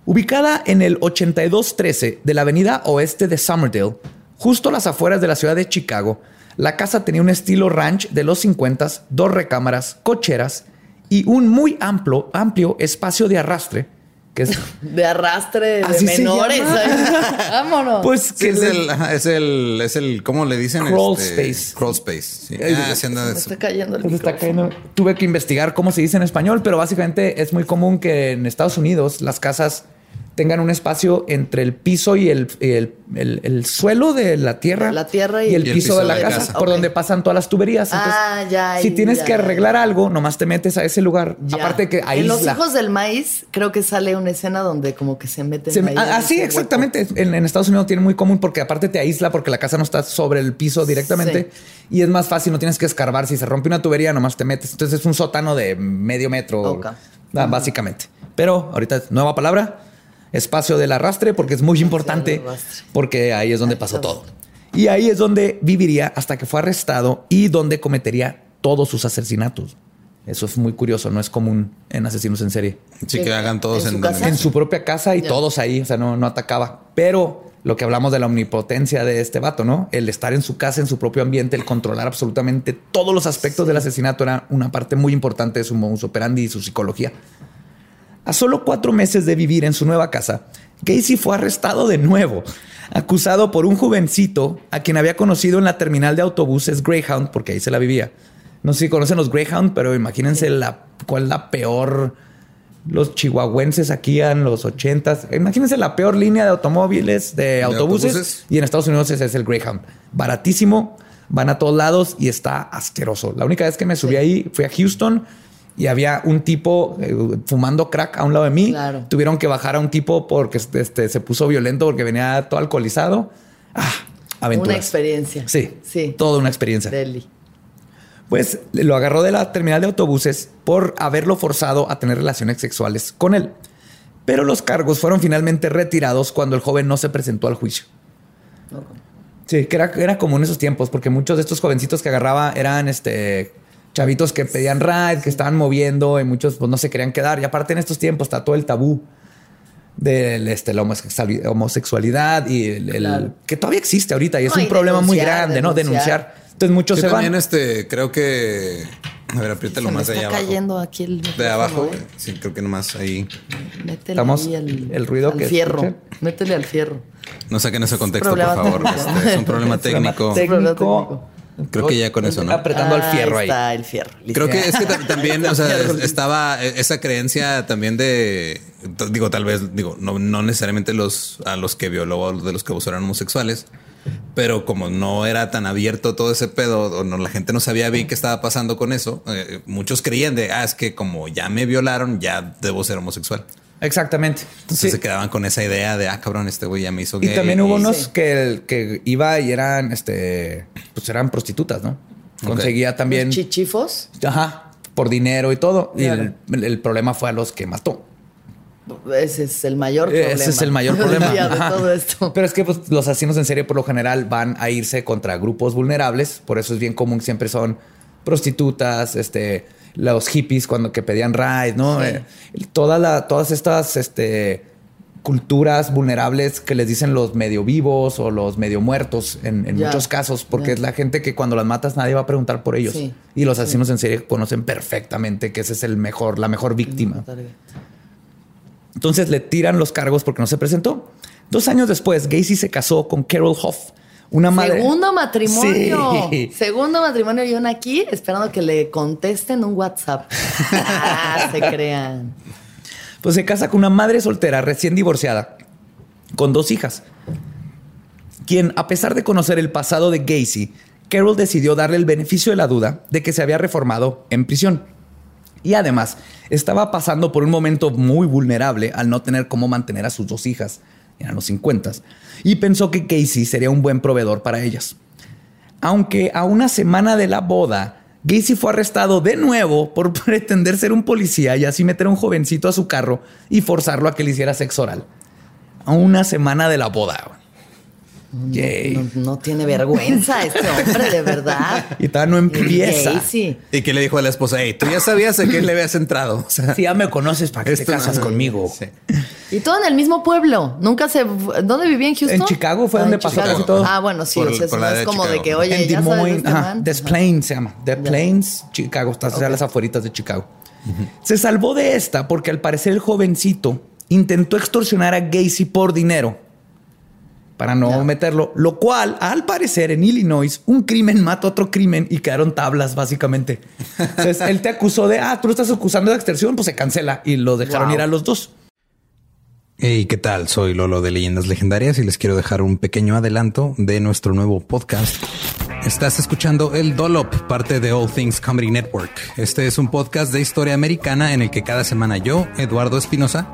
Ubicada en el 8213 de la avenida oeste de Summerdale, justo a las afueras de la ciudad de Chicago, la casa tenía un estilo ranch de los 50, dos recámaras, cocheras y un muy amplio, amplio espacio de arrastre de arrastre de menores. Vámonos. Pues que es, el, es, el, es el, ¿cómo le dicen? Crawl este, space. Crawl space. Ah, está cayendo el está cayendo. Tuve que investigar cómo se dice en español, pero básicamente es muy común que en Estados Unidos las casas tengan un espacio entre el piso y el, el, suelo de la tierra, la tierra y, el, piso de la, casa, por donde pasan todas las tuberías. ah, ya. Si tienes que arreglar algo, nomás te metes a ese lugar. Aparte que ahí. En los hijos del maíz, creo que sale una escena donde como que se meten. ahí ah, sí, exactamente. En, Estados Unidos tiene muy común porque aparte te aísla porque la casa no está sobre el piso directamente y es más fácil, no tienes que escarbar. Si se rompe una tubería, nomás te metes. Entonces es un sótano de medio metro, ah, básicamente. Pero ahorita, nueva palabra espacio del arrastre porque es muy importante porque ahí es donde pasó todo. Y ahí es donde viviría hasta que fue arrestado y donde cometería todos sus asesinatos. Eso es muy curioso, no es común en asesinos en serie. Sí, que hagan todos en, en, su propia casa y todos ahí, o sea, no, no atacaba. Pero lo que hablamos de la omnipotencia de este vato, ¿no? El estar en su casa, en su propio ambiente, el controlar absolutamente todos los aspectos del asesinato era una parte muy importante de su modus operandi y su psicología. A solo cuatro meses de vivir en su nueva casa, Casey fue arrestado de nuevo, acusado por un jovencito a quien había conocido en la terminal de autobuses Greyhound, porque ahí se la vivía. No sé si conocen los Greyhound, pero imagínense la, cuál es la peor. Los chihuahuenses aquí en los ochentas. Imagínense la peor línea de automóviles, de, autobuses, Y en Estados Unidos ese es el Greyhound. Baratísimo, van a todos lados y está asqueroso. La única vez que me subí ahí fui a Houston y había un tipo eh, fumando crack a un lado de mí. Tuvieron que bajar a un tipo porque este, se puso violento porque venía todo alcoholizado. Ah, aventuras. Una experiencia. Sí, sí. Toda una experiencia. Pues lo agarró de la terminal de autobuses por haberlo forzado a tener relaciones sexuales con él. Pero los cargos fueron finalmente retirados cuando el joven no se presentó al juicio. Sí, que era, era como en esos tiempos, porque muchos de estos jovencitos que agarraba eran este chavitos que pedían ride, que estaban moviendo y muchos pues no se querían quedar. Y aparte en estos tiempos está todo el tabú de este, la homosexualidad y el, que todavía existe ahorita y es un problema muy grande, ¿no? Denunciar. Entonces muchos se también este, creo que a ver, apriétalo más allá está cayendo aquí el de abajo. ¿eh? Sí, creo que nomás ahí. Métele Estamos el ruido al que fierro. Métele al fierro. No saquen ese contexto, por favor. Este, es un problema técnico. técnico. Creo que ya con eso, ¿no? Apretando al fierro ahí. Está el fierro. Creo que es que también, o sea, estaba esa creencia también de, digo, tal vez, digo, no, no necesariamente los a los que violó, de los que abusaron homosexuales, pero como no era tan abierto todo ese pedo, o no, la gente no sabía bien qué estaba pasando con eso, eh, muchos creían de, ah, es que como ya me violaron, ya debo ser homosexual. Exactamente. Entonces se quedaban con esa idea de, ah, cabrón, este güey ya me hizo gay. Y también hubo unos que, que iba y eran, este, pues eran prostitutas, ¿no? Conseguía también... chichifos? Ajá, por dinero y todo. Y el, problema fue a los que mató. Ese es el mayor problema. Ese es el mayor problema. de todo esto. Pero es que pues, los asesinos en serie por lo general van a irse contra grupos vulnerables. Por eso es bien común, siempre son prostitutas, este los hippies cuando que pedían ride, ¿no? Eh, todas estas este, culturas vulnerables que les dicen los medio vivos o los medio muertos en, muchos casos, porque es la gente que cuando las matas nadie va a preguntar por ellos. Y los asesinos en serie conocen perfectamente que ese es el mejor, la mejor víctima. Entonces le tiran los cargos porque no se presentó. Dos años después, Gacy se casó con Carol Hoff, una madre. Segundo matrimonio. Segundo matrimonio y una aquí esperando que le contesten un WhatsApp. Ah, se crean. Pues se casa con una madre soltera recién divorciada con dos hijas. Quien, a pesar de conocer el pasado de Gacy, Carol decidió darle el beneficio de la duda de que se había reformado en prisión. Y además, estaba pasando por un momento muy vulnerable al no tener cómo mantener a sus dos hijas eran los 50, y pensó que Casey sería un buen proveedor para ellas. Aunque a una semana de la boda, Gacy fue arrestado de nuevo por pretender ser un policía y así meter a un jovencito a su carro y forzarlo a que le hiciera sexo oral. A una semana de la boda. No, tiene vergüenza este hombre, de verdad. Y todavía no empieza. Y que le dijo a la esposa, hey, tú ya sabías a qué le habías entrado. O sea, ya me conoces, ¿para que te casas conmigo? Y todo en el mismo pueblo. Nunca se... ¿Dónde vivía en Houston? En Chicago fue ah, donde pasó casi todo. Ah, bueno, sí. o sea, es como de que, oye, en ya Des este Plains se llama. Des Plains, Chicago. Está a las afueritas de Chicago. Se salvó de esta porque al parecer el jovencito intentó extorsionar a Gacy por dinero para no, meterlo, lo cual, al parecer, en Illinois, un crimen mata otro crimen y quedaron tablas, básicamente. Entonces, él te acusó de, ah, tú lo estás acusando de extorsión, pues se cancela y lo dejaron ir a los dos. Hey, ¿qué tal? Soy Lolo de Leyendas Legendarias y les quiero dejar un pequeño adelanto de nuestro nuevo podcast. Estás escuchando El Dolop, parte de All Things Comedy Network. Este es un podcast de historia americana en el que cada semana yo, Eduardo Espinosa,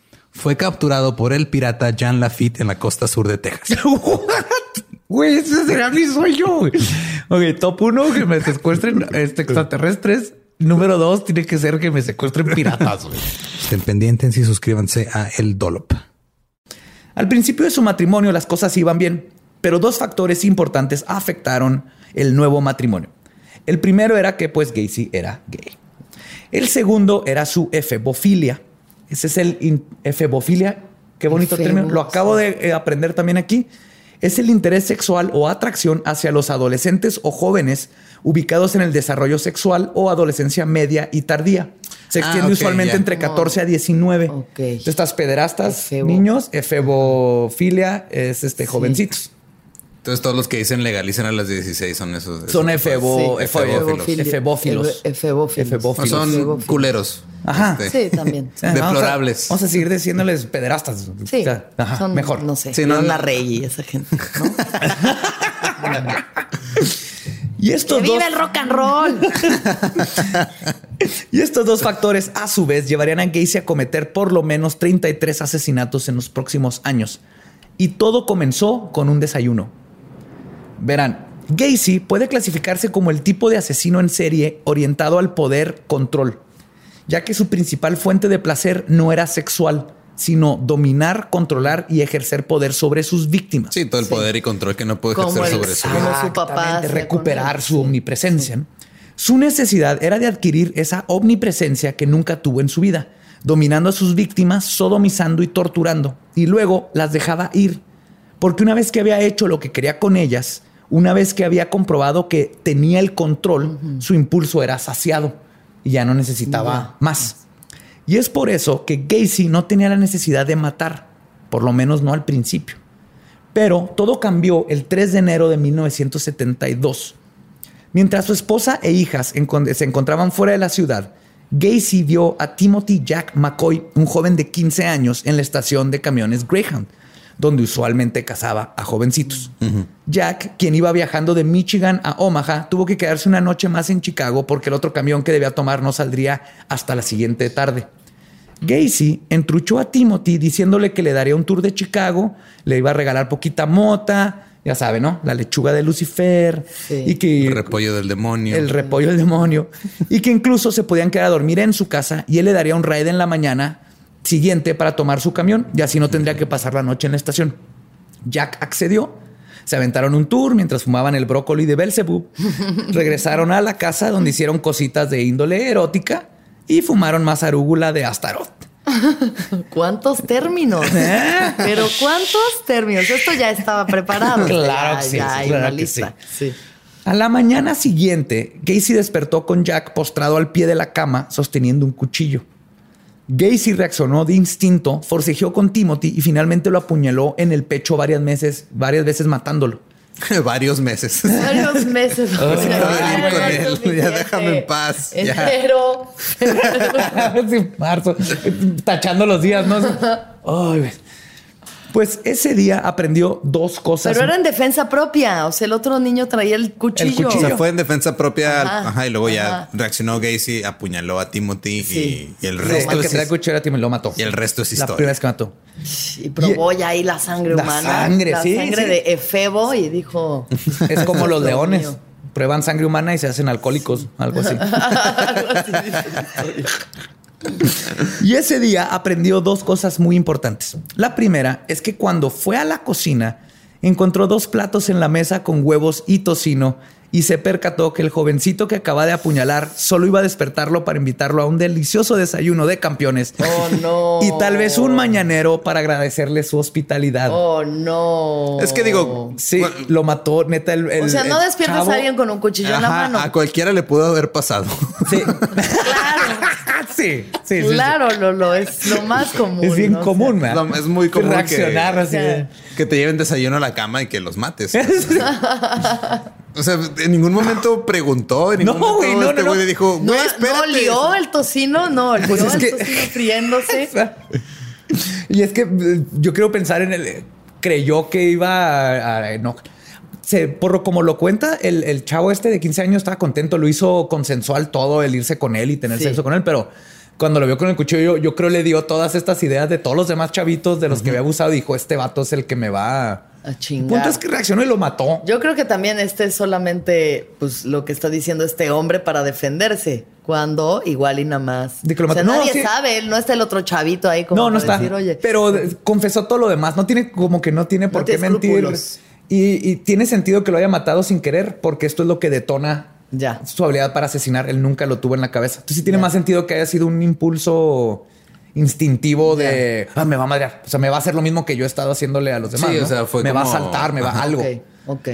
fue capturado por el pirata Jean Lafitte en la costa sur de Texas. Güey, ese será mi sueño. Ok, top uno, que me secuestren este, extraterrestres. Número dos, tiene que ser que me secuestren piratas. Estén pendientes y suscríbanse a El Dolop. Al principio de su matrimonio las cosas iban bien, pero dos factores importantes afectaron el nuevo matrimonio. El primero era que pues Gacy era gay. El segundo era su efebofilia. Ese es el efebofilia. Qué bonito término. Lo acabo de eh, aprender también aquí es el interés sexual o atracción hacia los adolescentes o jóvenes ubicados en el desarrollo sexual o adolescencia media y tardía. Se ah, extiende usualmente entre 14 a 19. Estas pederastas, niños, efebofilia es este jovencitos. Entonces todos los que dicen legalicen a las 16 son esos. Son efebo, efebófilos. Efebófilos. Son culeros. Ajá. Este, sí, también. Deplorables. Vamos a, seguir diciéndoles pederastas. Sí. son, mejor. No sé. Sí, no, la rey y esa gente. y estos ¡Que el rock and roll! y estos dos factores, a su vez, llevarían a Gacy a cometer por lo menos 33 asesinatos en los próximos años. Y todo comenzó con un desayuno. Verán, Gacy puede clasificarse como el tipo de asesino en serie orientado al poder control, ya que su principal fuente de placer no era sexual, sino dominar, controlar y ejercer poder sobre sus víctimas. Sí, todo el poder y control que no puede ejercer sobre su Como su papá. Recuperar su omnipresencia. Su necesidad era de adquirir esa omnipresencia que nunca tuvo en su vida, dominando a sus víctimas, sodomizando y torturando, y luego las dejaba ir, porque una vez que había hecho lo que quería con ellas, una vez que había comprobado que tenía el control, su impulso era saciado y ya no necesitaba más. Y es por eso que Gacy no tenía la necesidad de matar, por lo menos no al principio. Pero todo cambió el 3 de enero de 1972. Mientras su esposa e hijas se encontraban fuera de la ciudad, Gacy vio a Timothy Jack McCoy, un joven de 15 años, en la estación de camiones Greyhound donde usualmente cazaba a jovencitos. Jack, quien iba viajando de Michigan a Omaha, tuvo que quedarse una noche más en Chicago porque el otro camión que debía tomar no saldría hasta la siguiente tarde. Gacy entruchó a Timothy diciéndole que le daría un tour de Chicago, le iba a regalar poquita mota, ya sabe, ¿no? La lechuga de Lucifer y que el repollo del demonio. El repollo del demonio y que incluso se podían quedar a dormir en su casa y él le daría un ride en la mañana siguiente para tomar su camión y así no tendría que pasar la noche en la estación. Jack accedió. Se aventaron un tour mientras fumaban el brócoli de Belzebub. Regresaron a la casa donde hicieron cositas de índole erótica y fumaron más arúgula de Astaroth. ¿Cuántos términos? ¿Eh? Pero ¿cuántos términos? Esto ya estaba preparado. Claro que sí. claro que sí. A la mañana siguiente, Casey despertó con Jack postrado al pie de la cama sosteniendo un cuchillo. Gacy reaccionó de instinto, forcejeó con Timothy y finalmente lo apuñaló en el pecho varias meses, varias veces matándolo. Varios meses. Varios meses. Ya déjame en paz. Enero. marzo. Tachando los días, ¿no? Ay, pues ese día aprendió dos cosas. Pero era en defensa propia. O sea, el otro niño traía el cuchillo. O sea, fue en defensa propia. Ajá, y luego ya reaccionó Gacy, apuñaló a Timothy y, el resto. el que traía el cuchillo era Timothy, lo mató. Y el resto es historia. La primera vez que mató. Y probó ya ahí la sangre humana. La sangre, la sangre de Efebo y dijo. Es como los leones. Prueban sangre humana y se hacen alcohólicos, algo así. algo así y ese día aprendió dos cosas muy importantes. La primera es que cuando fue a la cocina, encontró dos platos en la mesa con huevos y tocino y se percató que el jovencito que acaba de apuñalar solo iba a despertarlo para invitarlo a un delicioso desayuno de campeones. Oh, no. Y tal vez un mañanero para agradecerle su hospitalidad. Oh, no. Es que digo, sí, lo mató, neta. El, o sea, no despiertas a alguien con un cuchillo en la mano. A cualquiera le pudo haber pasado. Sí. claro. Sí, sí, Claro, Lolo, es lo más común. Es bien común, ¿no? Es muy común. Reaccionar que, así. Que te lleven desayuno a la cama y que los mates. O sea, en ningún momento preguntó, en ningún no, momento no, este güey le dijo, no, espérate. no lió el tocino, no, lió pues es el que... tocino friéndose. y es que eh, yo quiero pensar en el creyó que iba a, no se, por como lo cuenta, el, el, chavo este de 15 años estaba contento, lo hizo consensual todo, el irse con él y tener sexo con él, pero cuando lo vio con el cuchillo, yo, creo le dio todas estas ideas de todos los demás chavitos de los que había abusado. Dijo, este vato es el que me va a, a chingar. El punto es que reaccionó y lo mató. Yo creo que también este es solamente pues, lo que está diciendo este hombre para defenderse. Cuando igual y nada más. De que lo o sea, nadie sabe, no está el otro chavito ahí como No, no está. Decir, Oye, pero confesó todo lo demás. No tiene como que no tiene por qué mentir. Y, y, tiene sentido que lo haya matado sin querer, porque esto es lo que detona ya. su habilidad para asesinar. Él nunca lo tuvo en la cabeza. Entonces sí tiene más sentido que haya sido un impulso instintivo de ah, me va a madrear. O sea, me va a hacer lo mismo que yo he estado haciéndole a los demás. Sí, o sea, fue me va a saltar, me va a algo. Ok.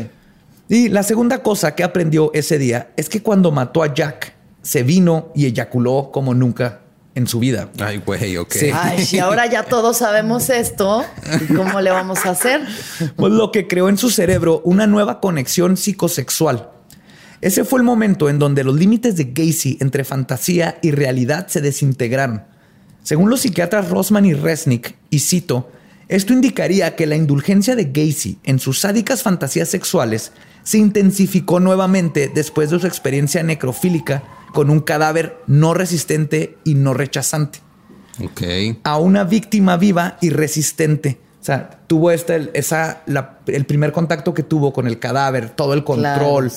Y la segunda cosa que aprendió ese día es que cuando mató a Jack, se vino y eyaculó como nunca en su vida. Ay, güey, ok. Ay, si ahora ya todos sabemos esto, ¿cómo le vamos a hacer? Pues lo que creó en su cerebro una nueva conexión psicosexual. Ese fue el momento en donde los límites de Gacy entre fantasía y realidad se desintegraron. Según los psiquiatras Rosman y Resnick, y cito, esto indicaría que la indulgencia de Gacy en sus sádicas fantasías sexuales se intensificó nuevamente después de su experiencia necrofílica con un cadáver no resistente y no rechazante. Ok. A una víctima viva y resistente. O sea, tuvo este, esa, el primer contacto que tuvo con el cadáver, todo el control.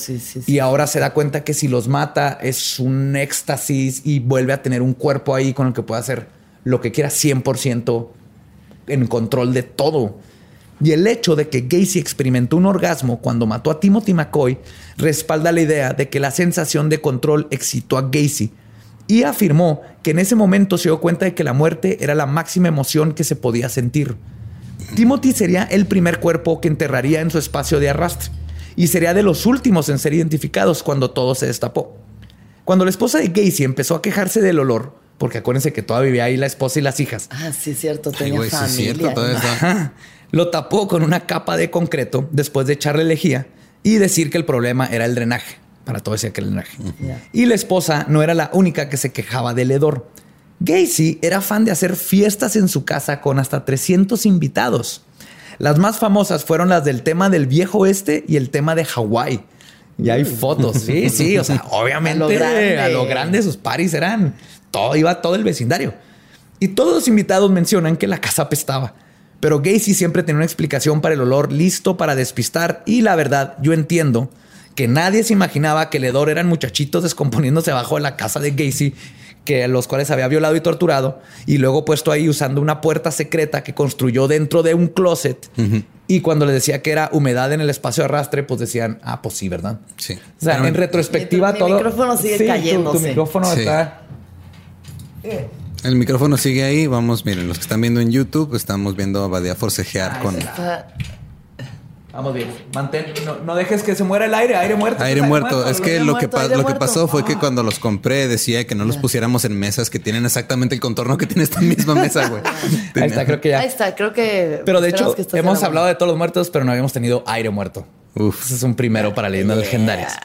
y ahora se da cuenta que si los mata es un éxtasis y vuelve a tener un cuerpo ahí con el que puede hacer lo que quiera 100% en control de todo. Y el hecho de que Gacy experimentó un orgasmo cuando mató a Timothy McCoy respalda la idea de que la sensación de control excitó a Gacy y afirmó que en ese momento se dio cuenta de que la muerte era la máxima emoción que se podía sentir. Timothy sería el primer cuerpo que enterraría en su espacio de arrastre y sería de los últimos en ser identificados cuando todo se destapó. Cuando la esposa de Gacy empezó a quejarse del olor, porque acuérdense que todavía vivía ahí la esposa y las hijas. Ah, sí, cierto, tenía familia. Lo tapó con una capa de concreto después de echarle lejía y decir que el problema era el drenaje. Para todo ese que el drenaje. Y la esposa no era la única que se quejaba del hedor. Gacy era fan de hacer fiestas en su casa con hasta 300 invitados. Las más famosas fueron las del tema del viejo oeste y el tema de Hawái. Y hay fotos, sí, sí, o sea, obviamente a lo grande, sus paris eran todo, iba todo el vecindario. Y todos los invitados mencionan que la casa apestaba. Pero Gacy siempre tenía una explicación para el olor listo para despistar. Y la verdad, yo entiendo que nadie se imaginaba que el hedor eran muchachitos descomponiéndose abajo de la casa de Gacy, que los cuales había violado y torturado, y luego puesto ahí usando una puerta secreta que construyó dentro de un closet. Y cuando le decía que era humedad en el espacio de arrastre, pues decían, ah, pues sí, ¿verdad? Sí. O sea, en retrospectiva, todo. Mi micrófono sigue cayendo. Tu, micrófono está el micrófono sigue ahí. Vamos, miren, los que están viendo en YouTube, estamos viendo a Badia forcejear con. Vamos bien. Mantén, no, dejes que se muera el aire, aire muerto. Aire, muerto. Es que lo que, lo que pasó fue que cuando los compré decía que no los pusiéramos en mesas que tienen exactamente el contorno que tiene esta misma mesa, güey. Ahí está, creo que ya. Ahí está, creo que. Pero de hecho, hemos hablado de todos los muertos, pero no habíamos tenido aire muerto. Uf. Ese es un primero para leyendas legendarias.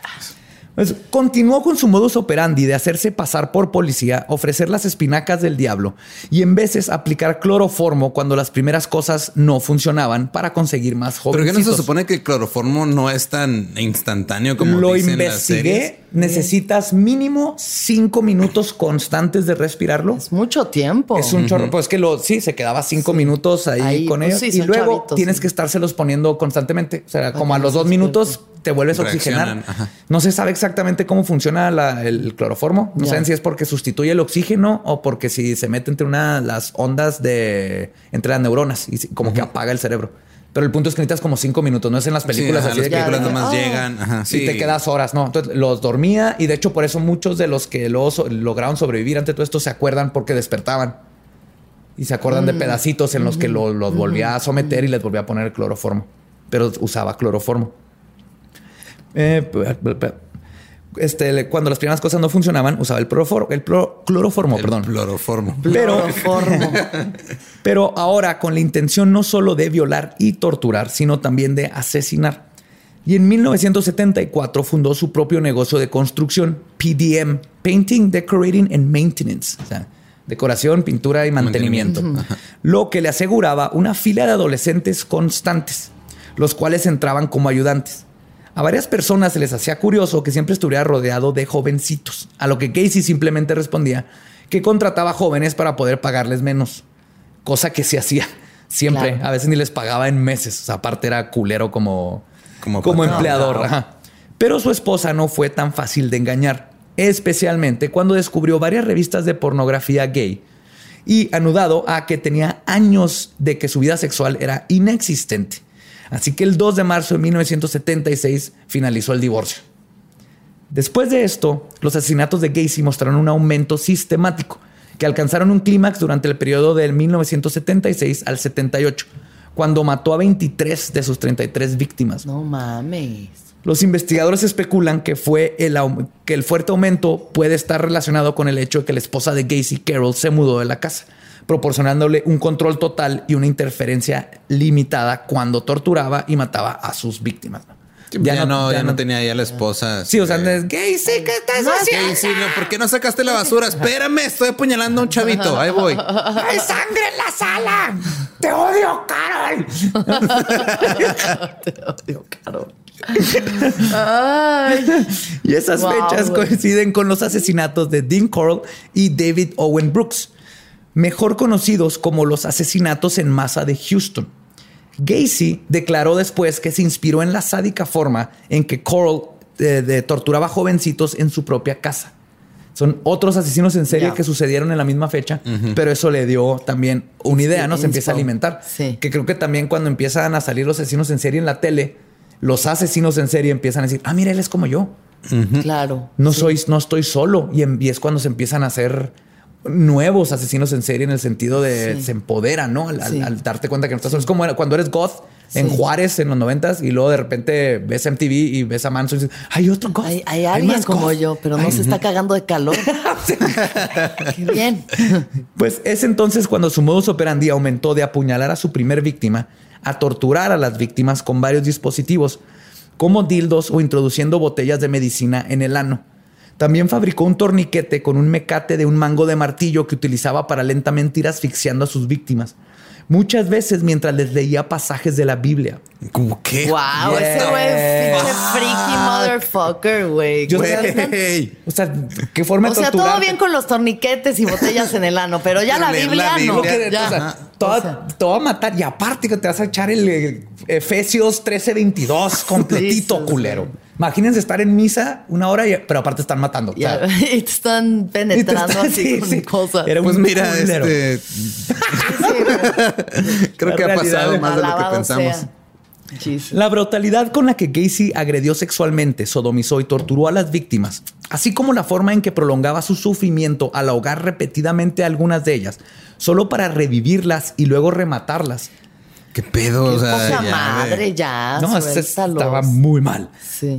Pues, continuó con su modus operandi de hacerse pasar por policía, ofrecer las espinacas del diablo y en veces aplicar cloroformo cuando las primeras cosas no funcionaban para conseguir más jóvenes. ¿Pero qué no se supone que el cloroformo no es tan instantáneo como lo investigué? Necesitas mínimo cinco minutos constantes de respirarlo. Es mucho tiempo. Es un chorro. Pues que lo sí se quedaba cinco minutos ahí, con pues ellos y luego tienes que estárselos poniendo constantemente. O sea, como a los dos minutos te vuelves a oxigenar. No se sabe exactamente cómo funciona el cloroformo. No saben si es porque sustituye el oxígeno o porque si se mete entre una las ondas de entre las neuronas y como que apaga el cerebro. Pero el punto es que necesitas como cinco minutos, no es en las películas así las películas nomás llegan y te quedas horas, no. Entonces los dormía y de hecho por eso muchos de los que luego lograron sobrevivir ante todo esto se acuerdan porque despertaban y se acuerdan de mm. pedacitos en los que los volvía a someter y les volvía a poner el cloroformo, pero usaba cloroformo. Eh, este, cuando las primeras cosas no funcionaban, usaba el, el cloroformo, perdón. Cloroformo. Pero, pero ahora con la intención no solo de violar y torturar, sino también de asesinar. Y en 1974 fundó su propio negocio de construcción, PDM, Painting, Decorating and Maintenance. O sea, decoración, pintura y mantenimiento. Lo que le aseguraba una fila de adolescentes constantes, los cuales entraban como ayudantes. A varias personas se les hacía curioso que siempre estuviera rodeado de jovencitos, a lo que Casey simplemente respondía que contrataba jóvenes para poder pagarles menos, cosa que se hacía siempre. A veces ni les pagaba en meses. aparte era culero como, como, empleador. Pero su esposa no fue tan fácil de engañar, especialmente cuando descubrió varias revistas de pornografía gay y anudado a que tenía años de que su vida sexual era inexistente. Así que el 2 de marzo de 1976 finalizó el divorcio. Después de esto, los asesinatos de Gacy mostraron un aumento sistemático que alcanzaron un clímax durante el periodo del 1976 al 78, cuando mató a 23 de sus 33 víctimas. No mames. Los investigadores especulan que, fue el, que el fuerte aumento puede estar relacionado con el hecho de que la esposa de Gacy, Carol, se mudó de la casa proporcionándole un control total y una interferencia limitada cuando torturaba y mataba a sus víctimas. Ya, no, ya, no, tenía ya la esposa. Sí, o sea, es gay, sí, ¿qué estás haciendo? Gay, sí, ¿por qué no sacaste la basura? Espérame, estoy apuñalando a un chavito. Ahí voy. ¡Hay sangre en la sala! ¡Te odio, Carol! Te odio, Carol. y esas fechas coinciden con los asesinatos de Dean Coral y David Owen Brooks, mejor conocidos como los asesinatos en masa de Houston. Gacy declaró después que se inspiró en la sádica forma en que Coral eh, torturaba jovencitos en su propia casa. Son otros asesinos en serie que sucedieron en la misma fecha, pero eso le dio también una idea, ¿no? Se empieza a alimentar. Que creo que también cuando empiezan a salir los asesinos en serie en la tele, los asesinos en serie empiezan a decir, ah, mira, él es como yo. Claro. No soy, no estoy solo. Y, es cuando se empiezan a hacer nuevos asesinos en serie en el sentido de se empodera, ¿no? Al, darte cuenta que no estás solo. Es como cuando eres goth en Juárez en los noventas y luego de repente ves MTV y ves a Manson y dices, hay otro goth. Hay, alguien como yo, pero no se está cagando de calor. Qué bien. Pues es entonces cuando su modus operandi aumentó de apuñalar a su primer víctima a torturar a las víctimas con varios dispositivos, como dildos o introduciendo botellas de medicina en el ano. También fabricó un torniquete con un mecate de un mango de martillo que utilizaba para lentamente ir asfixiando a sus víctimas muchas veces mientras les leía pasajes de la Biblia. ¿Cómo qué? Wow, ese güey es freaky motherfucker, güey. O sea, qué forma de O sea, todo bien con los torniquetes y botellas en el ano, pero ya la Biblia, no. ya. todo, va a matar. Y aparte que te vas a echar el eh, Efesios 13:22 completito, culero. Imagínense estar en misa una hora, y, pero aparte están matando. y te están penetrando así con cosas. pues mira, este... Creo que ha pasado más de lo que pensamos. La brutalidad con la que Gacy agredió sexualmente, sodomizó y torturó a las víctimas, así como la forma en que prolongaba su sufrimiento al ahogar repetidamente a algunas de ellas, solo para revivirlas y luego rematarlas, ¿Qué pedo? o sea, ya, madre, ya. No, estaba muy mal.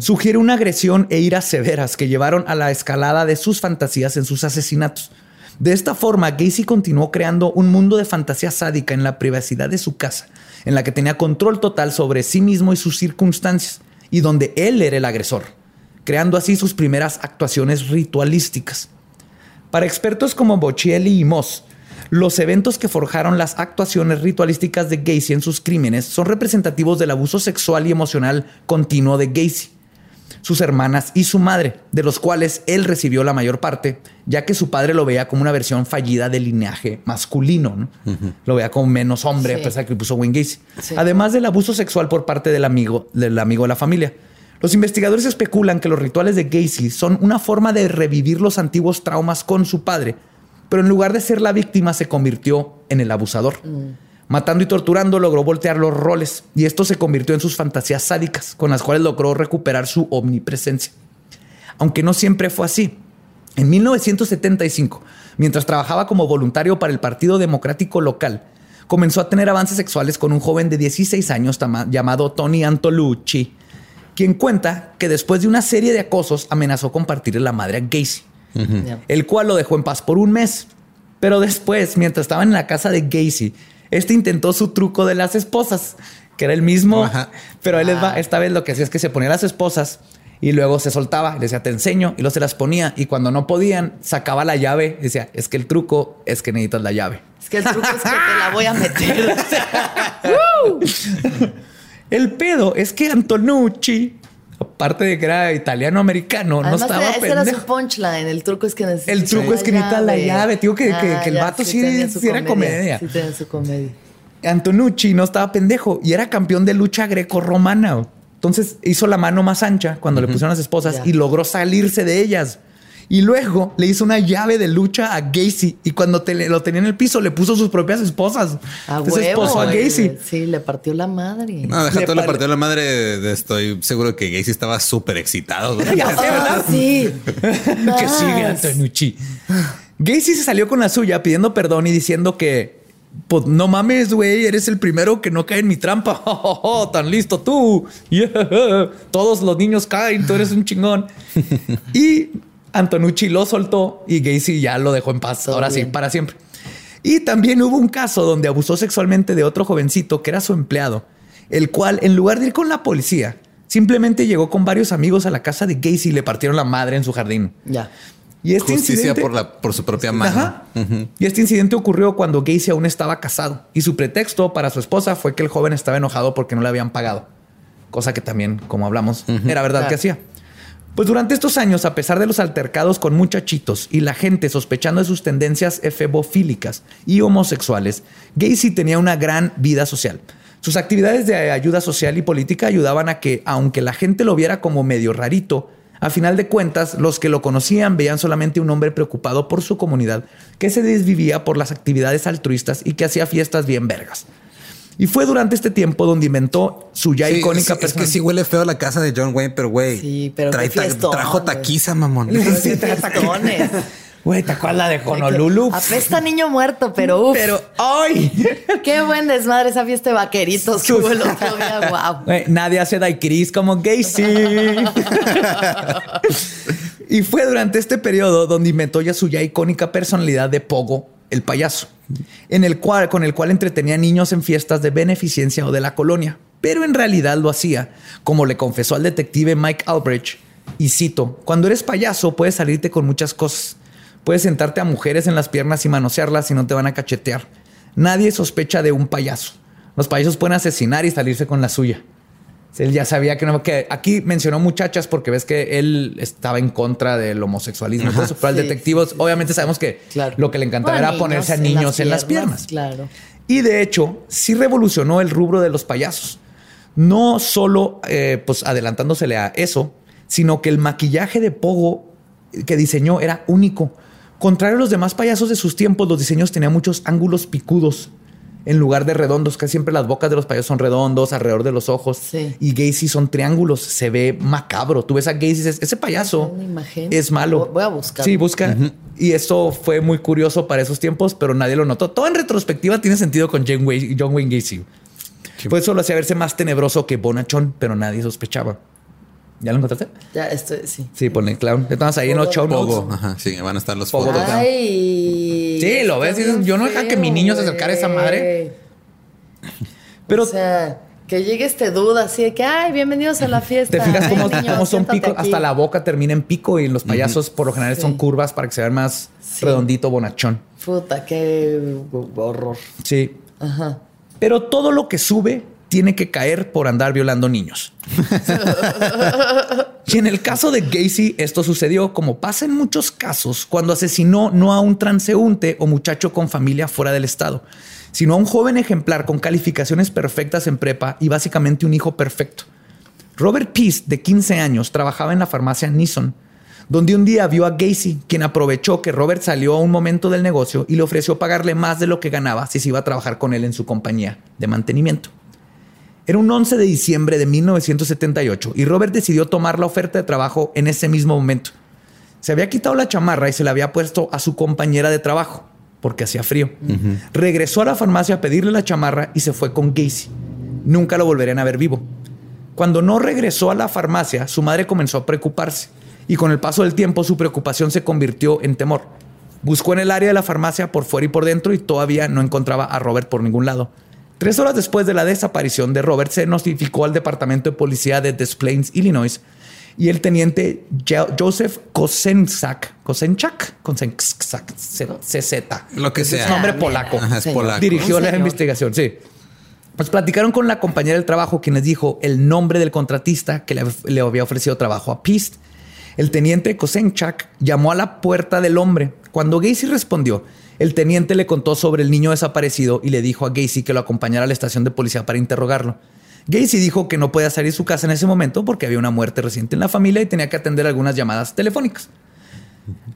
Sugiere una agresión e iras severas que llevaron a la escalada de sus fantasías en sus asesinatos. De esta forma, Gacy continuó creando un mundo de fantasía sádica en la privacidad de su casa, en la que tenía control total sobre sí mismo y sus circunstancias, y donde él era el agresor, creando así sus primeras actuaciones ritualísticas. Para expertos como Boccielli y Moss, los eventos que forjaron las actuaciones ritualísticas de Gacy en sus crímenes son representativos del abuso sexual y emocional continuo de Gacy, sus hermanas y su madre, de los cuales él recibió la mayor parte, ya que su padre lo veía como una versión fallida del linaje masculino. Lo veía como menos hombre, a pesar de que puso Wayne Gacy. Además del abuso sexual por parte del amigo, del amigo de la familia. Los investigadores especulan que los rituales de Gacy son una forma de revivir los antiguos traumas con su padre, pero en lugar de ser la víctima se convirtió en el abusador. Mm. Matando y torturando logró voltear los roles y esto se convirtió en sus fantasías sádicas, con las cuales logró recuperar su omnipresencia. Aunque no siempre fue así. En 1975, mientras trabajaba como voluntario para el Partido Democrático local, comenzó a tener avances sexuales con un joven de 16 años llamado Tony Antolucci, quien cuenta que después de una serie de acosos amenazó compartirle la madre a Gacy el cual lo dejó en paz por un mes. Pero después, mientras estaba en la casa de Gacy, este intentó su truco de las esposas, que era el mismo, pero él va. Ah. Esta vez lo que hacía es que se ponía las esposas y luego se soltaba, le decía, te enseño, y luego se las ponía. Y cuando no podían, sacaba la llave. Y decía, es que el truco es que necesitas la llave. Es que el truco es que te la voy a meter. el pedo es que Antonucci aparte de que era italiano-americano, no estaba ese era su punchline. El truco es que necesita El truco es que necesita la llave. Digo que, que, ah, el vato sí, era comedia. Sí tenía su comedia. Antonucci no estaba pendejo y era campeón de lucha greco-romana. Entonces hizo la mano más ancha cuando le pusieron las esposas y logró salirse de ellas. Y luego le hizo una llave de lucha a Gacy. Y cuando lo tenía en el piso, le puso sus propias esposas. A huevo, a Gacy. Sí, le partió la madre. No, deja todo, le partió la madre. Estoy seguro que Gacy estaba súper excitado. Ah, sí. que sigue Antonucci. Gacy se salió con la suya pidiendo perdón y diciendo que pues no mames, güey, eres el primero que no cae en mi trampa. Oh, tan listo tú. Todos los niños caen, tú eres un chingón. y Antonucci lo soltó y Gacy ya lo dejó en paz. ahora sí, para siempre. Y también hubo un caso donde abusó sexualmente de otro jovencito que era su empleado, el cual, en lugar de ir con la policía, simplemente llegó con varios amigos a la casa de Gacy y le partieron la madre en su jardín. Ya. Y este Justicia por, la, por su propia mano. Y este incidente ocurrió cuando Gacy aún estaba casado y su pretexto para su esposa fue que el joven estaba enojado porque no le habían pagado cosa que también, como hablamos, era verdad que hacía. Pues durante estos años, a pesar de los altercados con muchachitos y la gente sospechando de sus tendencias efebofílicas y homosexuales, Gacy tenía una gran vida social. Sus actividades de ayuda social y política ayudaban a que, aunque la gente lo viera como medio rarito, a final de cuentas, los que lo conocían veían solamente un hombre preocupado por su comunidad, que se desvivía por las actividades altruistas y que hacía fiestas bien vergas. Y fue durante este tiempo donde inventó su ya icónica Es que sí huele feo la casa de John Wayne, pero güey. Sí, pero trajo taquiza, mamón. Sí, tacones. Güey, ¿te acuerdas la de Honolulu? Apesta niño muerto, pero uff. Pero ¡ay! Qué buen desmadre esa fiesta de vaqueritos que hubo el otro día. Wow. nadie hace daiquiris como Gacy. y fue durante este periodo donde inventó ya su ya icónica personalidad de Pogo, el payaso, con el cual entretenía niños en fiestas de beneficencia o de la colonia. Pero en realidad lo hacía, como le confesó al detective Mike Albrecht, y cito, cuando eres payaso puedes salirte con muchas cosas Puedes sentarte a mujeres en las piernas y manosearlas y no te van a cachetear. Nadie sospecha de un payaso. Los payasos pueden asesinar y salirse con la suya. Él ya sabía que no, que aquí mencionó muchachas porque ves que él estaba en contra del homosexualismo. pero al detective, obviamente sabemos que lo que le encantaba era ponerse a niños en las piernas. Claro. Y de hecho, sí revolucionó el rubro de los payasos. No solo eh, pues adelantándosele a eso, sino que el maquillaje de Pogo que diseñó era único. Contrario a los demás payasos de sus tiempos, los diseños tenían muchos ángulos picudos en lugar de redondos. Casi siempre las bocas de los payasos son redondos alrededor de los ojos. Y Gacy son triángulos. Se ve macabro. Tú ves a Gacy y dices, ese payaso es malo. Voy a buscar. Sí, busca. Y esto fue muy curioso para esos tiempos, pero nadie lo notó. Todo en retrospectiva tiene sentido con John Wayne, Gacy. Fue eso lo hacía verse más tenebroso que Bonachón, pero nadie sospechaba. ¿Ya lo encontraste? Ya, estoy, sí. Sí, ponle clown. Estamos ahí en los show notes. Ajá, sí, van a estar los fotos. Ay, sí, lo ves. Yo no deja que mi niño se acercara a esa madre. Pero. O sea, que llegue este duda así de que, ay, bienvenidos a la fiesta. ¿Te fijas cómo, son picos? Hasta la boca termina en pico y los payasos por lo general son curvas para que se vean más redondito, bonachón. Puta, qué horror. Sí. Ajá. Pero todo lo que sube tiene que caer por andar violando niños. y en el caso de Gacy, esto sucedió como pasa en muchos casos cuando asesinó no a un transeúnte o muchacho con familia fuera del estado, sino a un joven ejemplar con calificaciones perfectas en prepa y básicamente un hijo perfecto. Robert Peace, de 15 años, trabajaba en la farmacia Nissan, donde un día vio a Gacy, quien aprovechó que Robert salió a un momento del negocio y le ofreció pagarle más de lo que ganaba si se iba a trabajar con él en su compañía de mantenimiento. Era un 11 de diciembre de 1978 y Robert decidió tomar la oferta de trabajo en ese mismo momento. Se había quitado la chamarra y se la había puesto a su compañera de trabajo porque hacía frío. Regresó a la farmacia a pedirle la chamarra y se fue con Casey. Nunca lo volverían a ver vivo. Cuando no regresó a la farmacia, su madre comenzó a preocuparse y con el paso del tiempo su preocupación se convirtió en temor. Buscó en el área de la farmacia por fuera y por dentro y todavía no encontraba a Robert por ningún lado. Tres horas después de la desaparición de Robert, se notificó al Departamento de Policía de Des Plaines, Illinois, y el teniente Joseph Kosenczak, Kosenczak, Kosenczak, CZ. Lo que sea. Es un nombre polaco. Dirigió la investigación, sí. Pues platicaron con la compañera del trabajo, quien les dijo el nombre del contratista que le, había ofrecido trabajo a Pist. El teniente Kosenchak llamó a la puerta del hombre. Cuando Gacy respondió, el teniente le contó sobre el niño desaparecido y le dijo a Gacy que lo acompañara a la estación de policía para interrogarlo. Gacy dijo que no podía salir de su casa en ese momento porque había una muerte reciente en la familia y tenía que atender algunas llamadas telefónicas.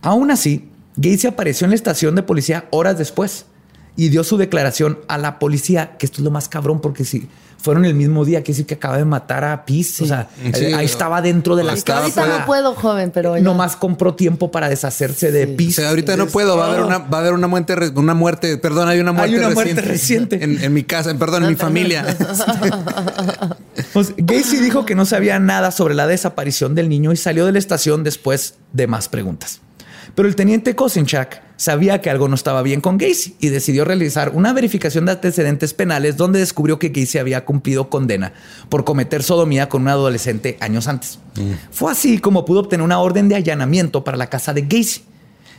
Aún así, Gacy apareció en la estación de policía horas después y dio su declaración a la policía, que esto es lo más cabrón porque si fueron el mismo día, que decir que acaba de matar a Peace. O sea, ahí estaba dentro de la casa. Ahorita no puedo, joven, pero nomás compró tiempo para deshacerse de Peace. ahorita no puedo. Va a haber una, va a haber una muerte, una muerte. Perdón, hay una muerte, hay una muerte reciente, En, mi casa, perdón, en mi familia. pues Gacy dijo que no sabía nada sobre la desaparición del niño y salió de la estación después de más preguntas. Pero el teniente Kosinchak sabía que algo no estaba bien con Gacy y decidió realizar una verificación de antecedentes penales donde descubrió que Gacy había cumplido condena por cometer sodomía con un adolescente años antes. Mm. Fue así como pudo obtener una orden de allanamiento para la casa de Gacy.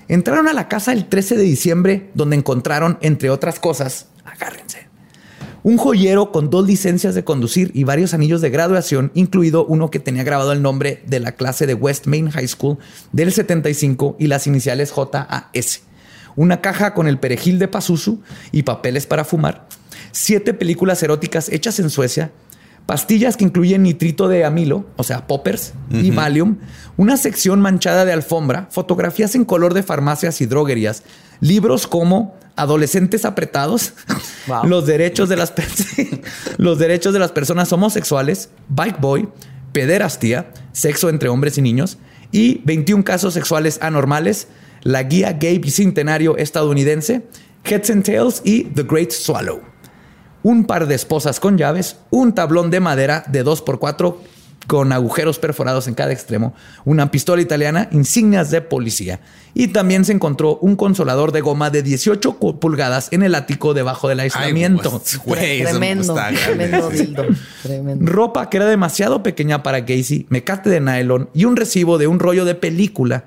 Entraron a la casa el 13 de diciembre donde encontraron, entre otras cosas, agárrense, un joyero con dos licencias de conducir y varios anillos de graduación, incluido uno que tenía grabado el nombre de la clase de West Main High School del 75 y las iniciales JAS, una caja con el perejil de Pazuzu y papeles para fumar, siete películas eróticas hechas en Suecia, pastillas que incluyen nitrito de amilo, o sea, poppers y Valium, una sección manchada de alfombra, fotografías en color de farmacias y droguerías, libros como Adolescentes apretados, los derechos de las los derechos de las personas homosexuales, Bike Boy, pederastía, sexo entre hombres y niños y 21 casos sexuales anormales, la guía gay bicentenario estadounidense, Heads and Tails y The Great Swallow. Un par de esposas con llaves, un tablón de madera de 2x4 con agujeros perforados en cada extremo, una pistola italiana, insignias de policía. Y también se encontró un consolador de goma de 18 pulgadas en el ático debajo del aislamiento. tremendo, tremendo, Ropa que era demasiado pequeña para Casey, mecate de nylon y un recibo de un rollo de película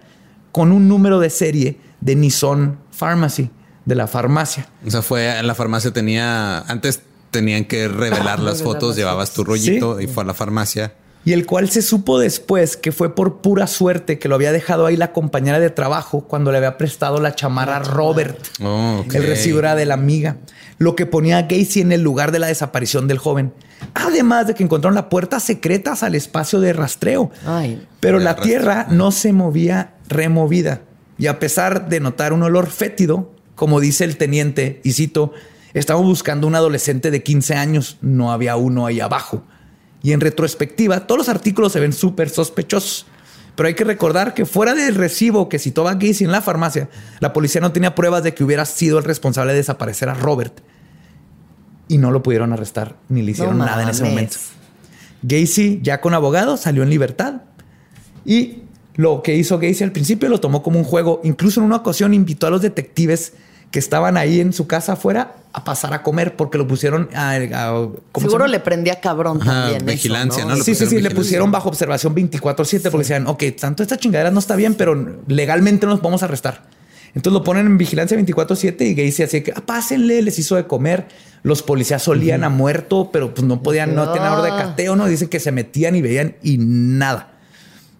con un número de serie de Nissan Pharmacy de la farmacia. O sea, fue en la farmacia tenía antes tenían que revelar las fotos, llevabas tu rollito y fue a la farmacia. Y el cual se supo después que fue por pura suerte que lo había dejado ahí la compañera de trabajo cuando le había prestado la chamarra a Robert. Oh, el recibo era de la amiga, lo que ponía a Gacy en el lugar de la desaparición del joven. Además de que encontraron la puerta secretas al espacio de rastreo. Pero la tierra no se movía removida. Y a pesar de notar un olor fétido, como dice el teniente, y cito, estamos buscando un adolescente de 15 años, no había uno ahí abajo. Y en retrospectiva, todos los artículos se ven súper sospechosos. Pero hay que recordar que fuera del recibo que citó a Gacy en la farmacia, la policía no tenía pruebas de que hubiera sido el responsable de desaparecer a Robert. Y no lo pudieron arrestar ni le hicieron nada en ese momento. Gacy, ya con abogado, salió en libertad. Y lo que hizo Gacy al principio lo tomó como un juego. Incluso en una ocasión invitó a los detectives que estaban ahí en su casa afuera a pasar a comer porque lo pusieron a, seguro le prendía cabrón también vigilancia ¿no? sí sí sí le pusieron bajo observación 24/7 porque decían ok tanto esta chingadera no está bien pero legalmente no nos podemos arrestar entonces lo ponen en vigilancia 24/7 y Gacy así que ah, pásenle les hizo de comer los policías solían a muerto pero pues no podían no tener orden de cateo no dicen que se metían y veían y nada.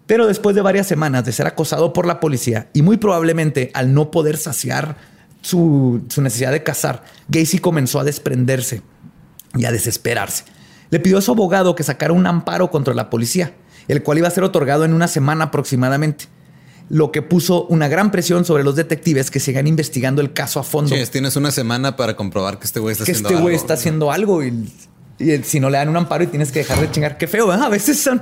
Pero después de varias semanas de ser acosado por la policía y muy probablemente al no poder saciar su, necesidad de cazar, Gacy comenzó a desprenderse y a desesperarse. Le pidió a su abogado que sacara un amparo contra la policía, el cual iba a ser otorgado en una semana aproximadamente lo que puso una gran presión sobre los detectives que sigan investigando el caso a fondo. Sí, tienes una semana para comprobar que este güey está que haciendo este güey está haciendo algo y y si no le dan un amparo y tienes que dejar de chingar, qué feo, ¿eh? A veces son.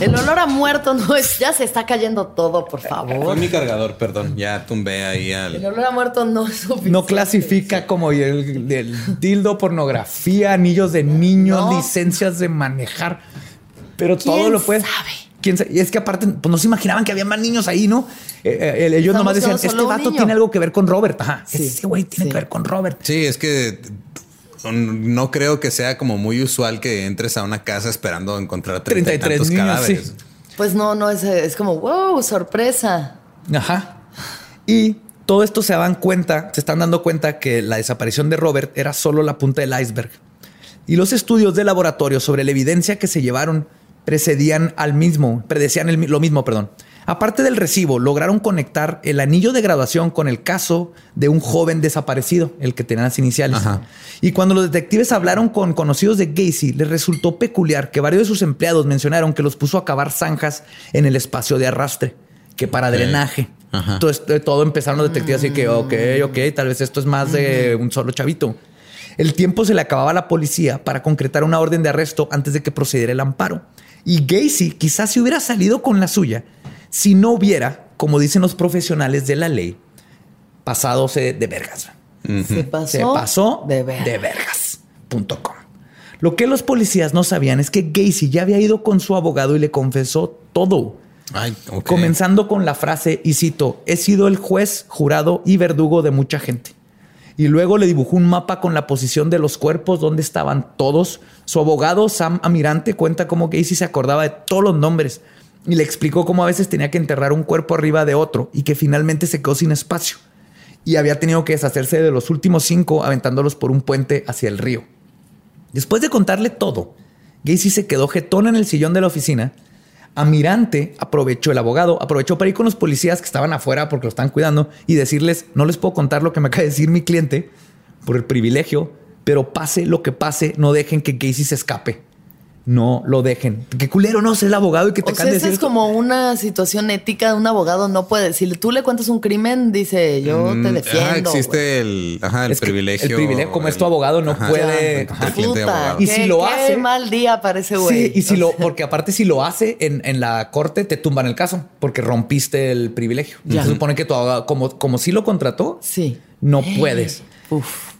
El olor a muerto no es. Ya se está cayendo todo, por favor. Fue mi cargador, perdón. Ya tumbé ahí al. El olor a muerto no es suficiente. No clasifica como el, dildo, pornografía, anillos de niños, licencias de manejar. Pero todo lo puede. Sabe? ¿Quién sabe? Y es que aparte, pues no se imaginaban que había más niños ahí, ¿no? Eh, eh, ellos nomás decían, este vato tiene algo que ver con Robert. Ajá. ese güey tiene que ver con Robert. Sí, es que no creo que sea como muy usual que entres a una casa esperando encontrar 33 cadáveres. Pues no, no es, es como wow, sorpresa. Ajá. Y todo esto se dan cuenta, se están dando cuenta que la desaparición de Robert era solo la punta del iceberg. Y los estudios de laboratorio sobre la evidencia que se llevaron precedían al mismo, predecían lo mismo, perdón. Aparte del recibo, lograron conectar el anillo de graduación con el caso de un joven desaparecido, el que tenía las iniciales. Y cuando los detectives hablaron con conocidos de Gacy, les resultó peculiar que varios de sus empleados mencionaron que los puso a cavar zanjas en el espacio de arrastre, que para drenaje. Entonces, todo empezaron los detectives así que, ok, ok, tal vez esto es más de un solo chavito. El tiempo se le acababa a la policía para concretar una orden de arresto antes de que procediera el amparo. Y Gacy quizás se hubiera salido con la suya si no hubiera, como dicen los profesionales de la ley, pasado de vergas. Se pasó, de, vergas.com. Lo que los policías no sabían es que Gacy ya había ido con su abogado y le confesó todo. Comenzando con la frase, y cito, he sido el juez, jurado y verdugo de mucha gente. Y luego le dibujó un mapa con la posición de los cuerpos, donde estaban todos. Su abogado, Sam Amirante, cuenta cómo Gacy se acordaba de todos los nombres y le explicó cómo a veces tenía que enterrar un cuerpo arriba de otro y que finalmente se quedó sin espacio y había tenido que deshacerse de los últimos cinco aventándolos por un puente hacia el río. Después de contarle todo, Gacy se quedó jetón en el sillón de la oficina. Amirante aprovechó, el abogado aprovechó para ir con los policías que estaban afuera porque lo están cuidando y decirles, no les puedo contar lo que me acaba de decir mi cliente por el privilegio, pero pase lo que pase, no dejen que Gacy se escape no lo dejen. Qué culero, no, ser el abogado y que te o sea, es como una situación ética. Un abogado no puede decir, tú le cuentas un crimen, dice, yo te mm, defiendo. existe el, privilegio. El privilegio, como es tu abogado, no puede. y si lo hace. mal día parece güey. Sí, y si lo, porque aparte, si lo hace en, la corte, te tumban el caso porque rompiste el privilegio. Se supone que tu abogado, como, como si lo contrató, sí. no puedes.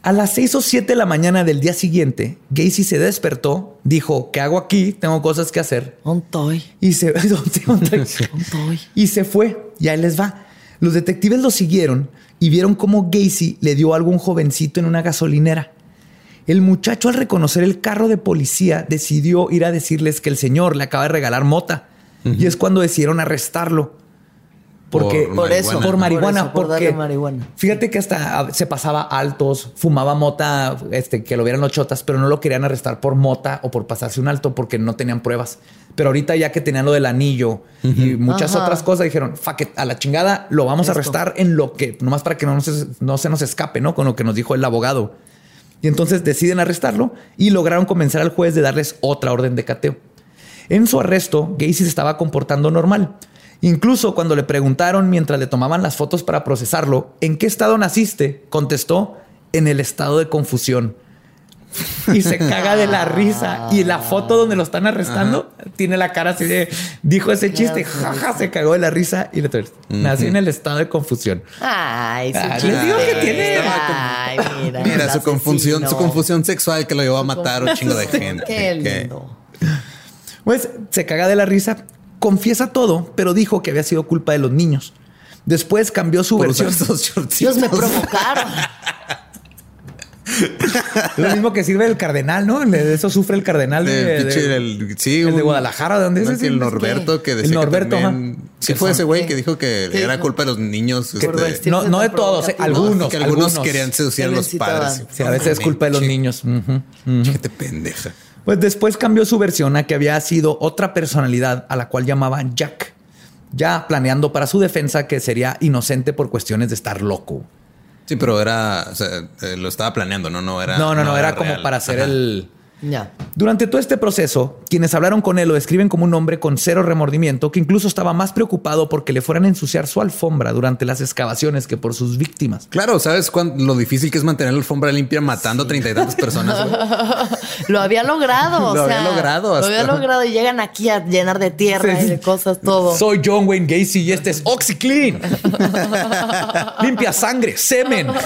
A las 6 o 7 de la mañana del día siguiente, Gacy se despertó, dijo, ¿qué hago aquí? Tengo cosas que hacer. toy. Y se, y se fue. Y ahí les va. Los detectives lo siguieron y vieron cómo Gacy le dio algo a un jovencito en una gasolinera. El muchacho al reconocer el carro de policía decidió ir a decirles que el señor le acaba de regalar mota. Y es cuando decidieron arrestarlo. Porque, por, eso, por marihuana. Por, porque marihuana. Fíjate que hasta se pasaba altos, fumaba mota, este, que lo vieran los chotas, pero no lo querían arrestar por mota o por pasarse un alto porque no tenían pruebas. Pero ahorita ya que tenían lo del anillo y muchas otras cosas, dijeron, fuck it, a la chingada, lo vamos a arrestar en lo que, nomás para que no, se, no se nos escape, ¿no? Con lo que nos dijo el abogado. Y entonces deciden arrestarlo y lograron convencer al juez de darles otra orden de cateo. En su arresto, Gacy se estaba comportando normal Incluso cuando le preguntaron mientras le tomaban las fotos para procesarlo, ¿en qué estado naciste? Contestó, en el estado de confusión. Y se caga de la risa. Y la foto donde lo están arrestando tiene la cara así de, dijo ese chiste, jaja, se cagó de la risa y le nací en el estado de confusión. Ay, ah, les digo que tiene. Ay, mira, mira su confusión, su confusión sexual que lo llevó a matar un chingo de gente. Qué lindo. Pues se caga de la risa confiesa todo, pero dijo que había sido culpa de los niños. Después cambió su versión. Dios me provocaron. Lo mismo que sirve el cardenal, ¿no? De eso sufre el cardenal de, sí, el de Guadalajara. ¿De dónde es El Norberto que decía el Norberto, que sí fue ese güey que dijo que era culpa de los niños. Este, no, no de todos, eh, algunos. Que algunos, querían seducir a los padres. Sí, a veces es culpa de los niños. Qué te pendeja. Pues después cambió su versión a que había sido otra personalidad a la cual llamaban Jack, ya planeando para su defensa que sería inocente por cuestiones de estar loco. Sí, pero era, o sea, eh, lo estaba planeando, ¿no? No era. No, no, no, era, como para hacer el durante todo este proceso, quienes hablaron con él lo describen como un hombre con cero remordimiento que incluso estaba más preocupado porque le fueran a ensuciar su alfombra durante las excavaciones que por sus víctimas. Claro, ¿sabes lo difícil que es mantener la alfombra limpia matando treinta y tantas personas? lo había logrado. lo había logrado. Lo había logrado y llegan aquí a llenar de tierra y de cosas todo. Soy John Wayne Gacy y este es OxyClean. Limpia sangre, semen.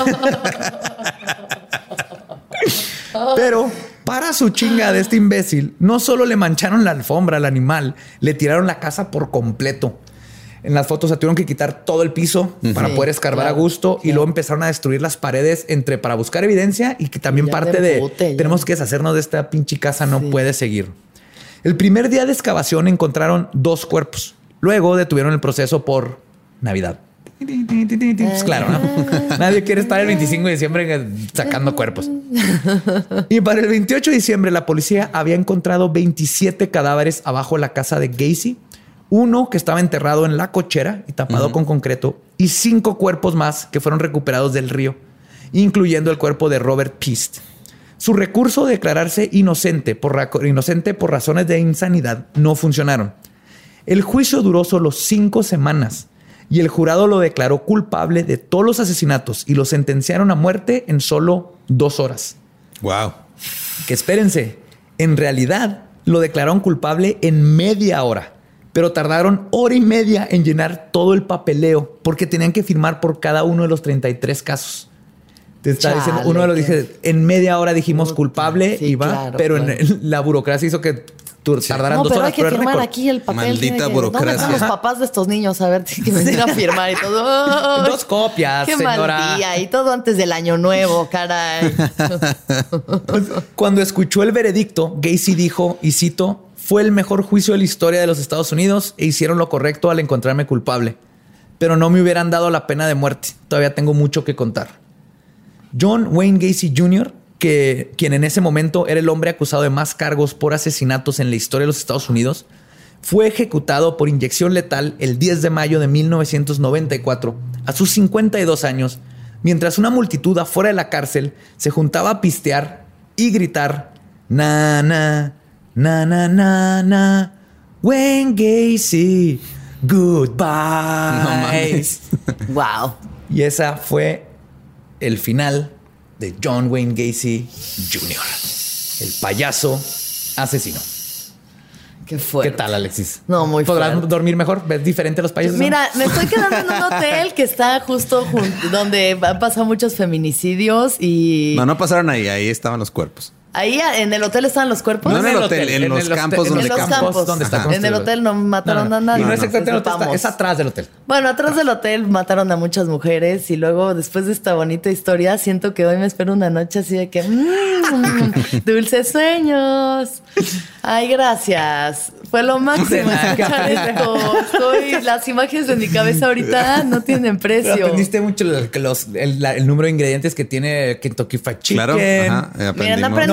Pero para su chinga de este imbécil, no solo le mancharon la alfombra al animal, le tiraron la casa por completo. En las fotos se tuvieron que quitar todo el piso para poder escarbar a gusto y luego empezaron a destruir las paredes entre para buscar evidencia y que también parte de, tenemos que deshacernos de esta pinche casa, no puede seguir. El primer día de excavación encontraron dos cuerpos. Luego detuvieron el proceso por Navidad. Pues claro, ¿no? Nadie quiere estar el 25 de diciembre sacando cuerpos. Y para el 28 de diciembre, la policía había encontrado 27 cadáveres abajo de la casa de Gacy, uno que estaba enterrado en la cochera y tapado con concreto, y cinco cuerpos más que fueron recuperados del río, incluyendo el cuerpo de Robert Pist. Su recurso de declararse inocente por, inocente por razones de insanidad no funcionaron. El juicio duró solo cinco semanas y el jurado lo declaró culpable de todos los asesinatos y lo sentenciaron a muerte en solo dos horas. Wow. Que espérense, en realidad lo declararon culpable en media hora, pero tardaron hora y media en llenar todo el papeleo porque tenían que firmar por cada uno de los 33 casos. Te está diciendo, uno de los dije, en media hora dijimos culpable y va, pero en la burocracia hizo que tardarán no, dos pero horas. Hay que firmar aquí el papel. Maldita burocracia. los papás de estos niños a ver si que me a firmar y todo. Dos copias, Qué señora. Mal día. Y todo antes del año nuevo, caray. Cuando escuchó el veredicto, Gacy dijo, y cito, fue el mejor juicio de la historia de los Estados Unidos e hicieron lo correcto al encontrarme culpable. Pero no me hubieran dado la pena de muerte. Todavía tengo mucho que contar. John Wayne Gacy Jr que quien en ese momento era el hombre acusado de más cargos por asesinatos en la historia de los Estados Unidos, fue ejecutado por inyección letal el 10 de mayo de 1994, a sus 52 años, mientras una multitud afuera de la cárcel se juntaba a pistear y gritar, na, na, na, na, na, na, Wayne Gacy, goodbye. wow. Y esa fue el final de John Wayne Gacy Jr., el payaso asesino. Qué fuerte. ¿Qué tal, Alexis? No, muy ¿Podrás dormir mejor? ¿Ves diferente los payasos? Mira, me estoy quedando en un hotel que está justo donde han pasado muchos feminicidios y... No, no pasaron ahí, ahí estaban los cuerpos. Ahí en el hotel estaban los cuerpos. No en el hotel, en, los campos donde, en los campos donde está En el hotel no mataron a nadie. no es exactamente el hotel, es atrás del hotel. Bueno, atrás del hotel mataron a muchas mujeres y luego después de esta bonita historia siento que hoy me espero una noche así de que mmm, dulces sueños. Ay, gracias. Fue lo máximo escuchar esto. las imágenes de mi cabeza ahorita no tienen precio. Pero aprendiste mucho los, el, número de ingredientes que tiene Kentucky Fried Chicken. Claro, ajá,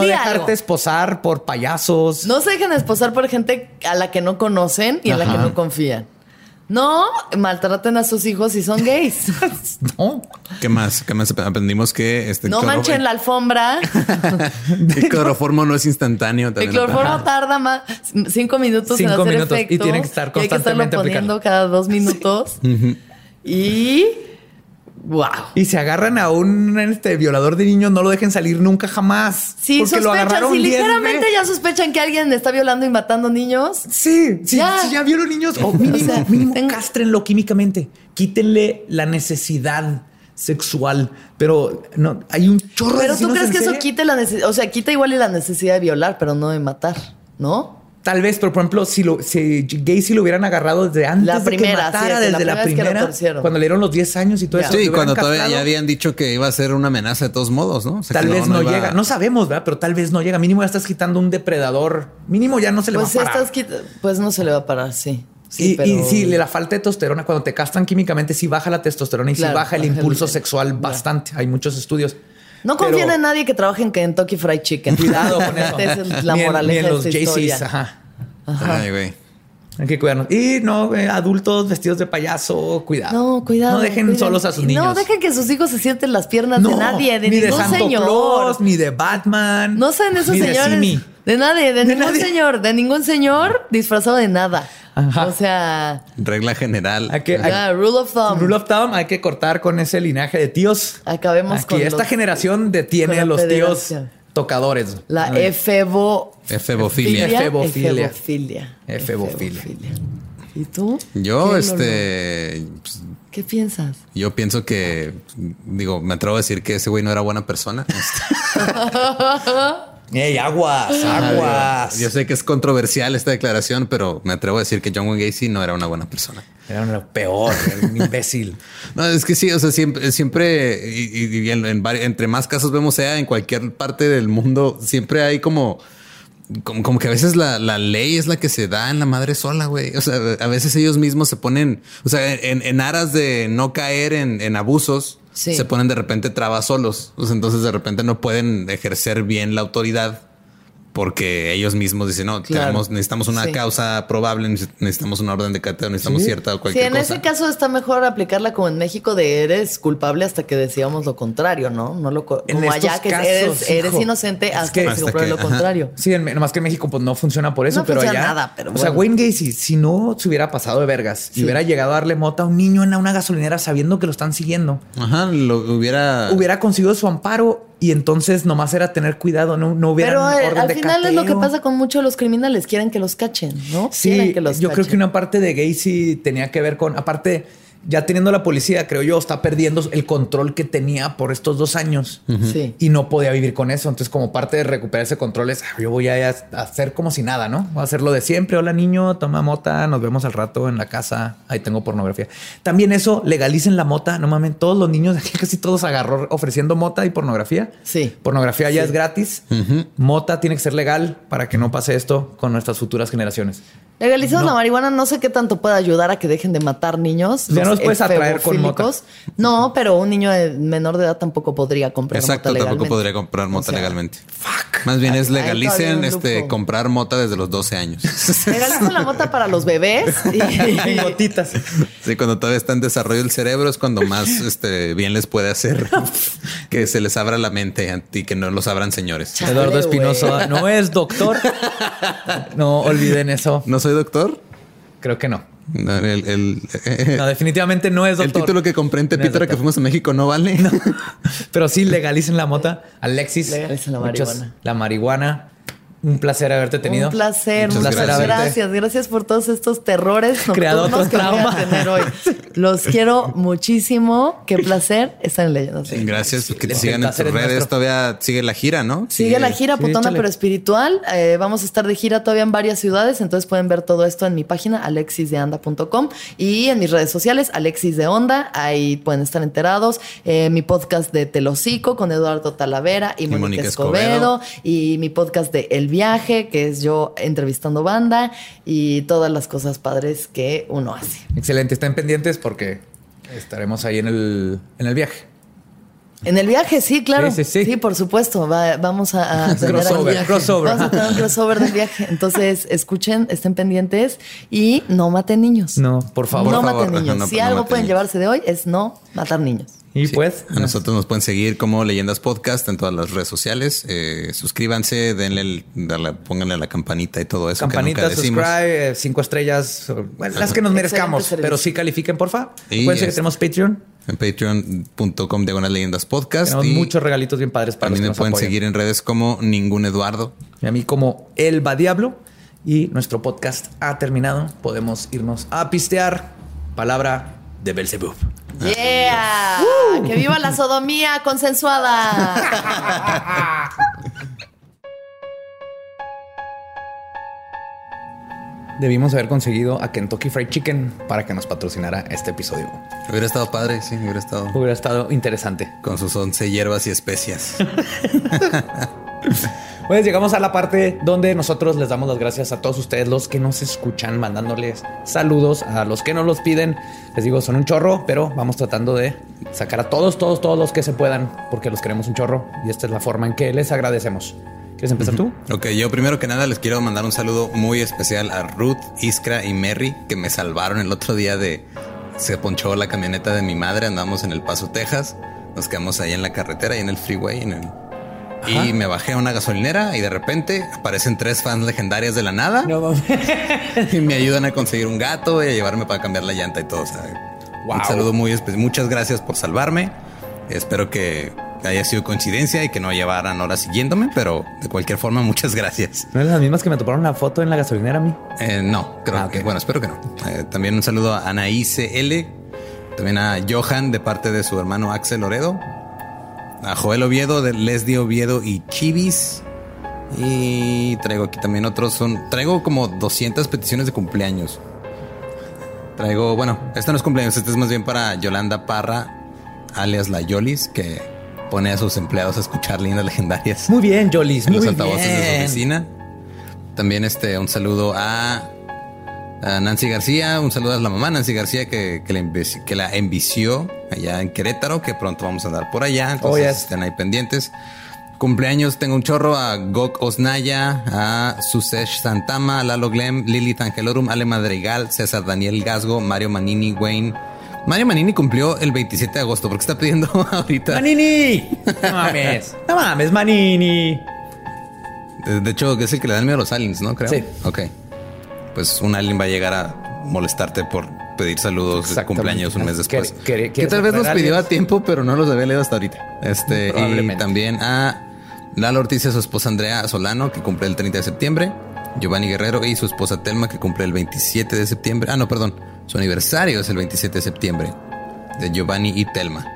Dejarte esposar por payasos. No se dejen esposar por gente a la que no conocen y a la que no confían. No maltraten a sus hijos si son gays. no. ¿Qué más? ¿Qué más aprendimos que este no manchen la alfombra? el cloroformo no es instantáneo. El cloroformo tarda más cinco minutos en hacer minutos efecto. Y tiene que estar constantemente y hay que estarlo poniendo cada dos minutos. y Wow. Y se agarran a un este, violador de niños, no lo dejen salir nunca jamás. Sí, porque lo agarraron si ligeramente ya sospechan que alguien está violando y matando niños. Sí, sí, ya, si ya violó niños, o mínimo, mínimo castrenlo químicamente. Quítenle la necesidad sexual, pero no hay un chorro Pero tú crees que eso quite la necesidad, o sea, quita igual la necesidad de violar, pero no de matar, ¿no? Tal vez, pero por ejemplo, si, lo, si Gacy lo hubieran agarrado desde antes la primera, de que matara, desde la primera, cuando le dieron los 10 años y todo eso. Sí, cuando todavía ya habían dicho que iba a ser una amenaza de todos modos, ¿no? tal vez no, llega. No sabemos, ¿verdad? Pero tal vez no llega. Mínimo ya estás quitando un depredador. Mínimo ya no se le pues va a parar. pues no se le va a parar, sí. Sí, y, sí, la falta de testosterona, cuando te castran químicamente, sí baja la testosterona y sí baja el impulso sexual bastante. Hay muchos estudios. No confíen en nadie que trabaje en Kentucky Fried Chicken. Cuidado con eso. es la moraleja de esta historia. Ajá. Ay, güey. Hay que cuidarnos. Y no, adultos vestidos de payaso, cuidado. No, cuidado. No dejen solos a sus niños. No dejen que sus hijos se sienten las piernas de nadie, de ningún de señor. ni de Batman. No sean esos señores. De, nadie, de, ningún señor, de ningún señor disfrazado de nada. O sea. Regla general. Hay que, rule of thumb. Rule of thumb, hay que cortar con ese linaje de tíos. Acabemos Aquí, con. Esta generación detiene a los tíos tocadores. La efebo... Efebofilia. Efebofilia. Efebofilia. ¿Y tú? Yo, este... Pues, ¿Qué piensas? Yo pienso que, digo, me atrevo a decir que ese güey no era buena persona. ¡Ey, aguas! ¡Aguas! Yo, sé que es controversial esta declaración, pero me atrevo a decir que John Wayne Gacy no era una buena persona. Era una peor, era un imbécil. no, es que sí, o sea, siempre, siempre y, entre más casos vemos sea en cualquier parte del mundo, siempre hay como como, que a veces la, ley es la que se da en la madre sola, güey. O sea, a veces ellos mismos se ponen, o sea, en, aras de no caer en, abusos, se ponen de repente trabas solos. entonces de repente no pueden ejercer bien la autoridad porque ellos mismos dicen, no, tenemos, necesitamos una causa probable, necesitamos una orden de cateo, necesitamos cierta o cualquier cosa. Sí, en ese caso está mejor aplicarla como en México de eres culpable hasta que decíamos lo contrario, ¿no? No lo como allá que eres, inocente hasta que, se compruebe lo contrario. Sí, más que en México pues no funciona por eso, pero allá nada, pero O sea, Wayne Gacy si no se hubiera pasado de vergas y hubiera llegado a darle mota a un niño en una gasolinera sabiendo que lo están siguiendo. Ajá, lo hubiera hubiera conseguido su amparo y entonces nomás era tener cuidado, no, no hubiera. Pero al final es lo que pasa con muchos de los criminales, quieren que los cachen, ¿no? Sí, yo creo que una parte de Gacy tenía que ver con, aparte, ya teniendo la policía, creo yo, está perdiendo el control que tenía por estos dos años y no podía vivir con eso. Entonces, como parte de recuperar ese control, es ah, yo voy a hacer como si nada, ¿no? Voy a hacer lo de siempre. Hola, niño, toma mota, nos vemos al rato en la casa. Ahí tengo pornografía. También eso, legalicen la mota. No mames, todos los niños aquí casi todos agarró ofreciendo mota y pornografía. Sí. Pornografía ya es gratis. Mota tiene que ser legal para que no pase esto con nuestras futuras generaciones. Legalizando la marihuana, no sé qué tanto puede ayudar a que dejen de matar niños. Ya no los puedes atraer con mota. No, pero un niño menor de edad tampoco podría comprar Exacto, mota tampoco podría comprar mota legalmente. Fuck. Más bien es legalicen este comprar mota desde los 12 años. Legalicen la mota para los bebés y gotitas. Sí, cuando todavía está en desarrollo el cerebro es cuando más este, bien les puede hacer que se les abra la mente y que no los abran señores. Eduardo Espinosa no es doctor. No olviden eso. ¿No soy doctor? Creo que no. No, definitivamente no es doctor. El título que compré en Tepito que fuimos a México no vale. Pero sí legalicen la mota. Alexis. Legalicen la marihuana. la marihuana. Un placer haberte tenido. Un placer, un placer gracias. Gracias, gracias por todos estos terrores Creado otro que voy a tener hoy. Los quiero muchísimo. Qué placer estar en Leyendas. Gracias. Que te sigan en tus redes. Todavía sigue la gira, ¿no? Sigue, la gira putona pero espiritual. Eh, vamos a estar de gira todavía en varias ciudades. Entonces pueden ver todo esto en mi página alexisdeanda.com y en mis redes sociales Alexis de Onda. Ahí pueden estar enterados. Eh, mi podcast de Telocico con Eduardo Talavera y, Mónica Escobedo. Y mi podcast de El viaje, que es yo entrevistando banda y todas las cosas padres que uno hace. Excelente, estén pendientes porque estaremos ahí en el, en el viaje. En el viaje, sí, claro. Sí, sí, sí. por supuesto. vamos a, a crossover, crossover. Vamos a tener un crossover del viaje. Entonces, escuchen, estén pendientes y no maten niños. No, por favor. No maten niños. si algo pueden llevarse de hoy es no matar niños. Y pues. A nosotros nos pueden seguir como Leyendas Podcast en todas las redes sociales. Eh, suscríbanse, denle, el, pónganle la campanita y todo eso. Campanita, subscribe, eh, cinco estrellas, las que nos merezcamos, pero sí califiquen, porfa. Acuérdense que tenemos Patreon. En patreon.com diagonal leyendas podcast. Tenemos muchos regalitos bien padres para A mí me pueden seguir en redes como ningún Eduardo. Y a mí como Elba Diablo. Y nuestro podcast ha terminado. Podemos irnos a pistear. Palabra de Belzebub. Yeah. Que viva la sodomía consensuada. Debimos haber conseguido a Kentucky Fried Chicken para que nos patrocinara este episodio. Hubiera estado padre, sí, hubiera estado. Hubiera estado interesante. Con sus once hierbas y especias. Pues llegamos a la parte donde nosotros les damos las gracias a todos ustedes, los que nos escuchan, mandándoles saludos a los que nos los piden. Les digo, son un chorro, pero vamos tratando de sacar a todos, todos, todos los que se puedan, porque los queremos un chorro y esta es la forma en que les agradecemos. ¿Quieres empezar tú? Ok, yo primero que nada les quiero mandar un saludo muy especial a Ruth, Iskra y Merry, que me salvaron el otro día de... Se ponchó la camioneta de mi madre, andamos en El Paso, Texas. Nos quedamos ahí en la carretera y en el freeway, en el y me bajé a una gasolinera y de repente aparecen tres fans legendarias de la nada. y me ayudan a conseguir un gato y a llevarme para cambiar la llanta y todo. Un saludo muy especial. Muchas gracias por salvarme. Espero que haya sido coincidencia y que no llevaran horas siguiéndome, pero de cualquier forma, muchas gracias. ¿No eres las mismas que me toparon la foto en la gasolinera a mí? Eh, no, creo ah, que, bueno, espero que no. Eh, también un saludo a Anaíse L, también a Johan de parte de su hermano Axel Loredo, a Joel Oviedo, de Leslie Oviedo y Chivis. Y traigo aquí también otros. Son, traigo como 200 peticiones de cumpleaños. Traigo, bueno, esto no es cumpleaños, este es más bien para Yolanda Parra, alias la Yolis, que pone a sus empleados a escuchar líneas legendarias. Muy bien, Yolis. Muy los altavoces de su oficina. También este, un saludo a Nancy García, un saludo a la mamá Nancy García que, que, la, envició allá en Querétaro, que pronto vamos a andar por allá, entonces oh, estén ahí pendientes. Cumpleaños, tengo un chorro a Gok Osnaya, a Susesh Santama, a Lalo Glem, Lili Tangelorum, Ale Madrigal, César Daniel Gasgo, Mario Manini, Wayne. Mario Manini cumplió el 27 de agosto, porque está pidiendo ahorita. ¡Manini! No mames, no mames, Manini. De hecho, es el que le dan miedo a los aliens, ¿no? Creo. Sí. Ok pues un alien va a llegar a molestarte por pedir saludos de cumpleaños un mes después. Que, tal vez los pidió a tiempo, pero no los había leído hasta ahorita. Este, y también a Lalo Ortiz y su esposa Andrea Solano, que cumple el 30 de septiembre. Giovanni Guerrero y su esposa Telma, que cumple el 27 de septiembre. Ah, no, perdón. Su aniversario es el 27 de septiembre. De Giovanni y Telma.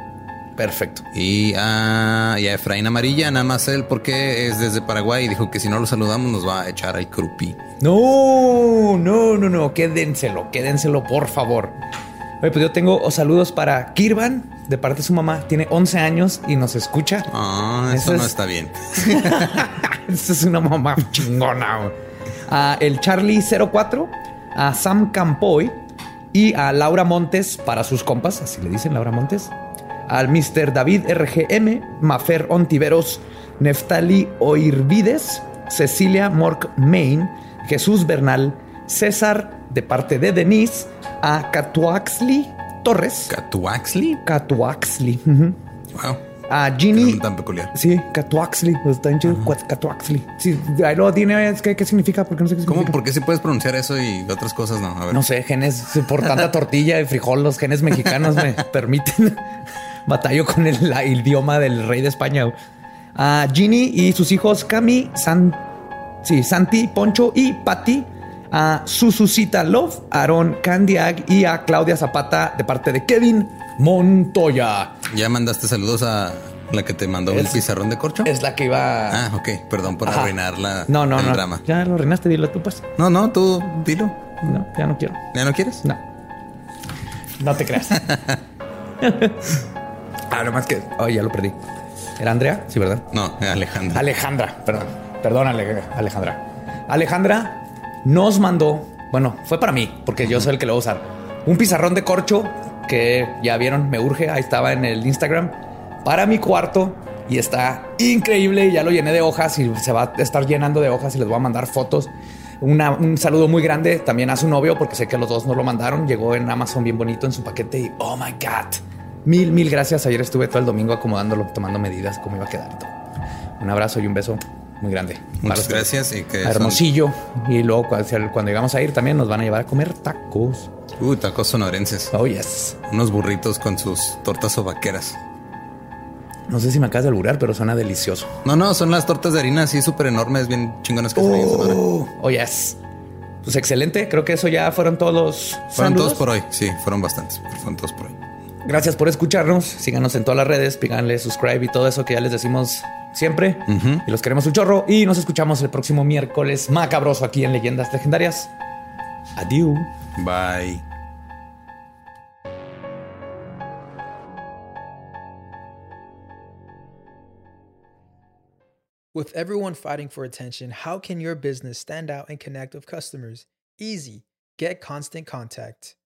Perfecto. Y a, y a Efraín Amarilla, nada más él, porque es desde Paraguay y dijo que si no lo saludamos nos va a echar al crupi. No, no, no, no, quédenselo, quédenselo, por favor. Oye, pues yo tengo saludos para Kirvan, de parte de su mamá. Tiene 11 años y nos escucha. Ah, eso, no está bien. Esa es una mamá chingona. A el Charlie 04, a Sam Campoy, Y a Laura Montes para sus compas, así le dicen Laura Montes. Al Mr. David RGM, Mafer Ontiveros, Neftali Oirvides, Cecilia Mork Main, Jesús Bernal, César de parte de Denise, a Catuaxli Torres. ¿Catuaxli? Catuaxli. Wow. A Ginny. tan peculiar. Sí, Catuaxli. Está en Catuaxli. Sí, ahí lo tiene. ¿qué, ¿Qué significa? Porque no sé qué ¿Cómo? significa. ¿Por qué si puedes pronunciar eso y otras cosas no? A ver. No sé, genes por tanta tortilla y frijol, los genes mexicanos me permiten. Batallo con el, la- el idioma del rey de España. A Ginny y sus hijos Cami, San, sí, Santi, Poncho y Patty. A Sususita Love, Aaron Candiag y a Claudia Zapata de parte de Kevin Montoya. ¿Ya mandaste saludos a la que te mandó el pizarrón de corcho? Es la que iba. Ah, ok. Perdón por Ajá. arruinar la, no, no, el no. drama. Ya lo arruinaste, dilo tú, pues. No, no, tú dilo. No, ya no quiero. ¿Ya no quieres? No. No te creas. ah, nomás que. Oh, ya lo perdí. ¿Era Andrea? Sí, ¿verdad? No, Alejandra. Alejandra, perdón. Perdón, Ale- Alejandra. Alejandra nos mandó, bueno, fue para mí, porque yo soy el que lo va a usar. Un pizarrón de corcho que ya vieron, me urge. Ahí estaba en el Instagram para mi cuarto y está increíble. Ya lo llené de hojas y se va a estar llenando de hojas y les voy a mandar fotos. Una- un saludo muy grande también a su novio, porque sé que los dos nos lo mandaron. Llegó en Amazon bien bonito en su paquete y oh my God. Mil, mil gracias. Ayer estuve todo el domingo acomodándolo, tomando medidas, cómo iba a quedar todo. Un abrazo y un beso muy grande. Muchas gracias y que son- Hermosillo. Y luego cuando, llegamos a ir también nos van a llevar a comer tacos. Uh, tacos sonorenses. Oh, yes. Unos burritos con sus tortas o vaqueras. No sé si me acabas de alburar, pero suena delicioso. No, no, son las tortas de harina así súper enormes, bien chingonas que se ven en Sonora. Oh, oh, yes. Pues excelente. Creo que eso ya fueron todos los Fueron saludos. todos por hoy. Sí, fueron bastantes. Fueron todos por hoy. Gracias por escucharnos. Síganos en todas las redes, píganle subscribe y todo eso que ya les decimos siempre. Y los queremos un chorro. Y nos escuchamos el próximo miércoles macabroso aquí en Leyendas Legendarias. Adiós. Bye. With everyone fighting for attention, how can your business stand out and connect with customers? Easy. Get Constant Contact.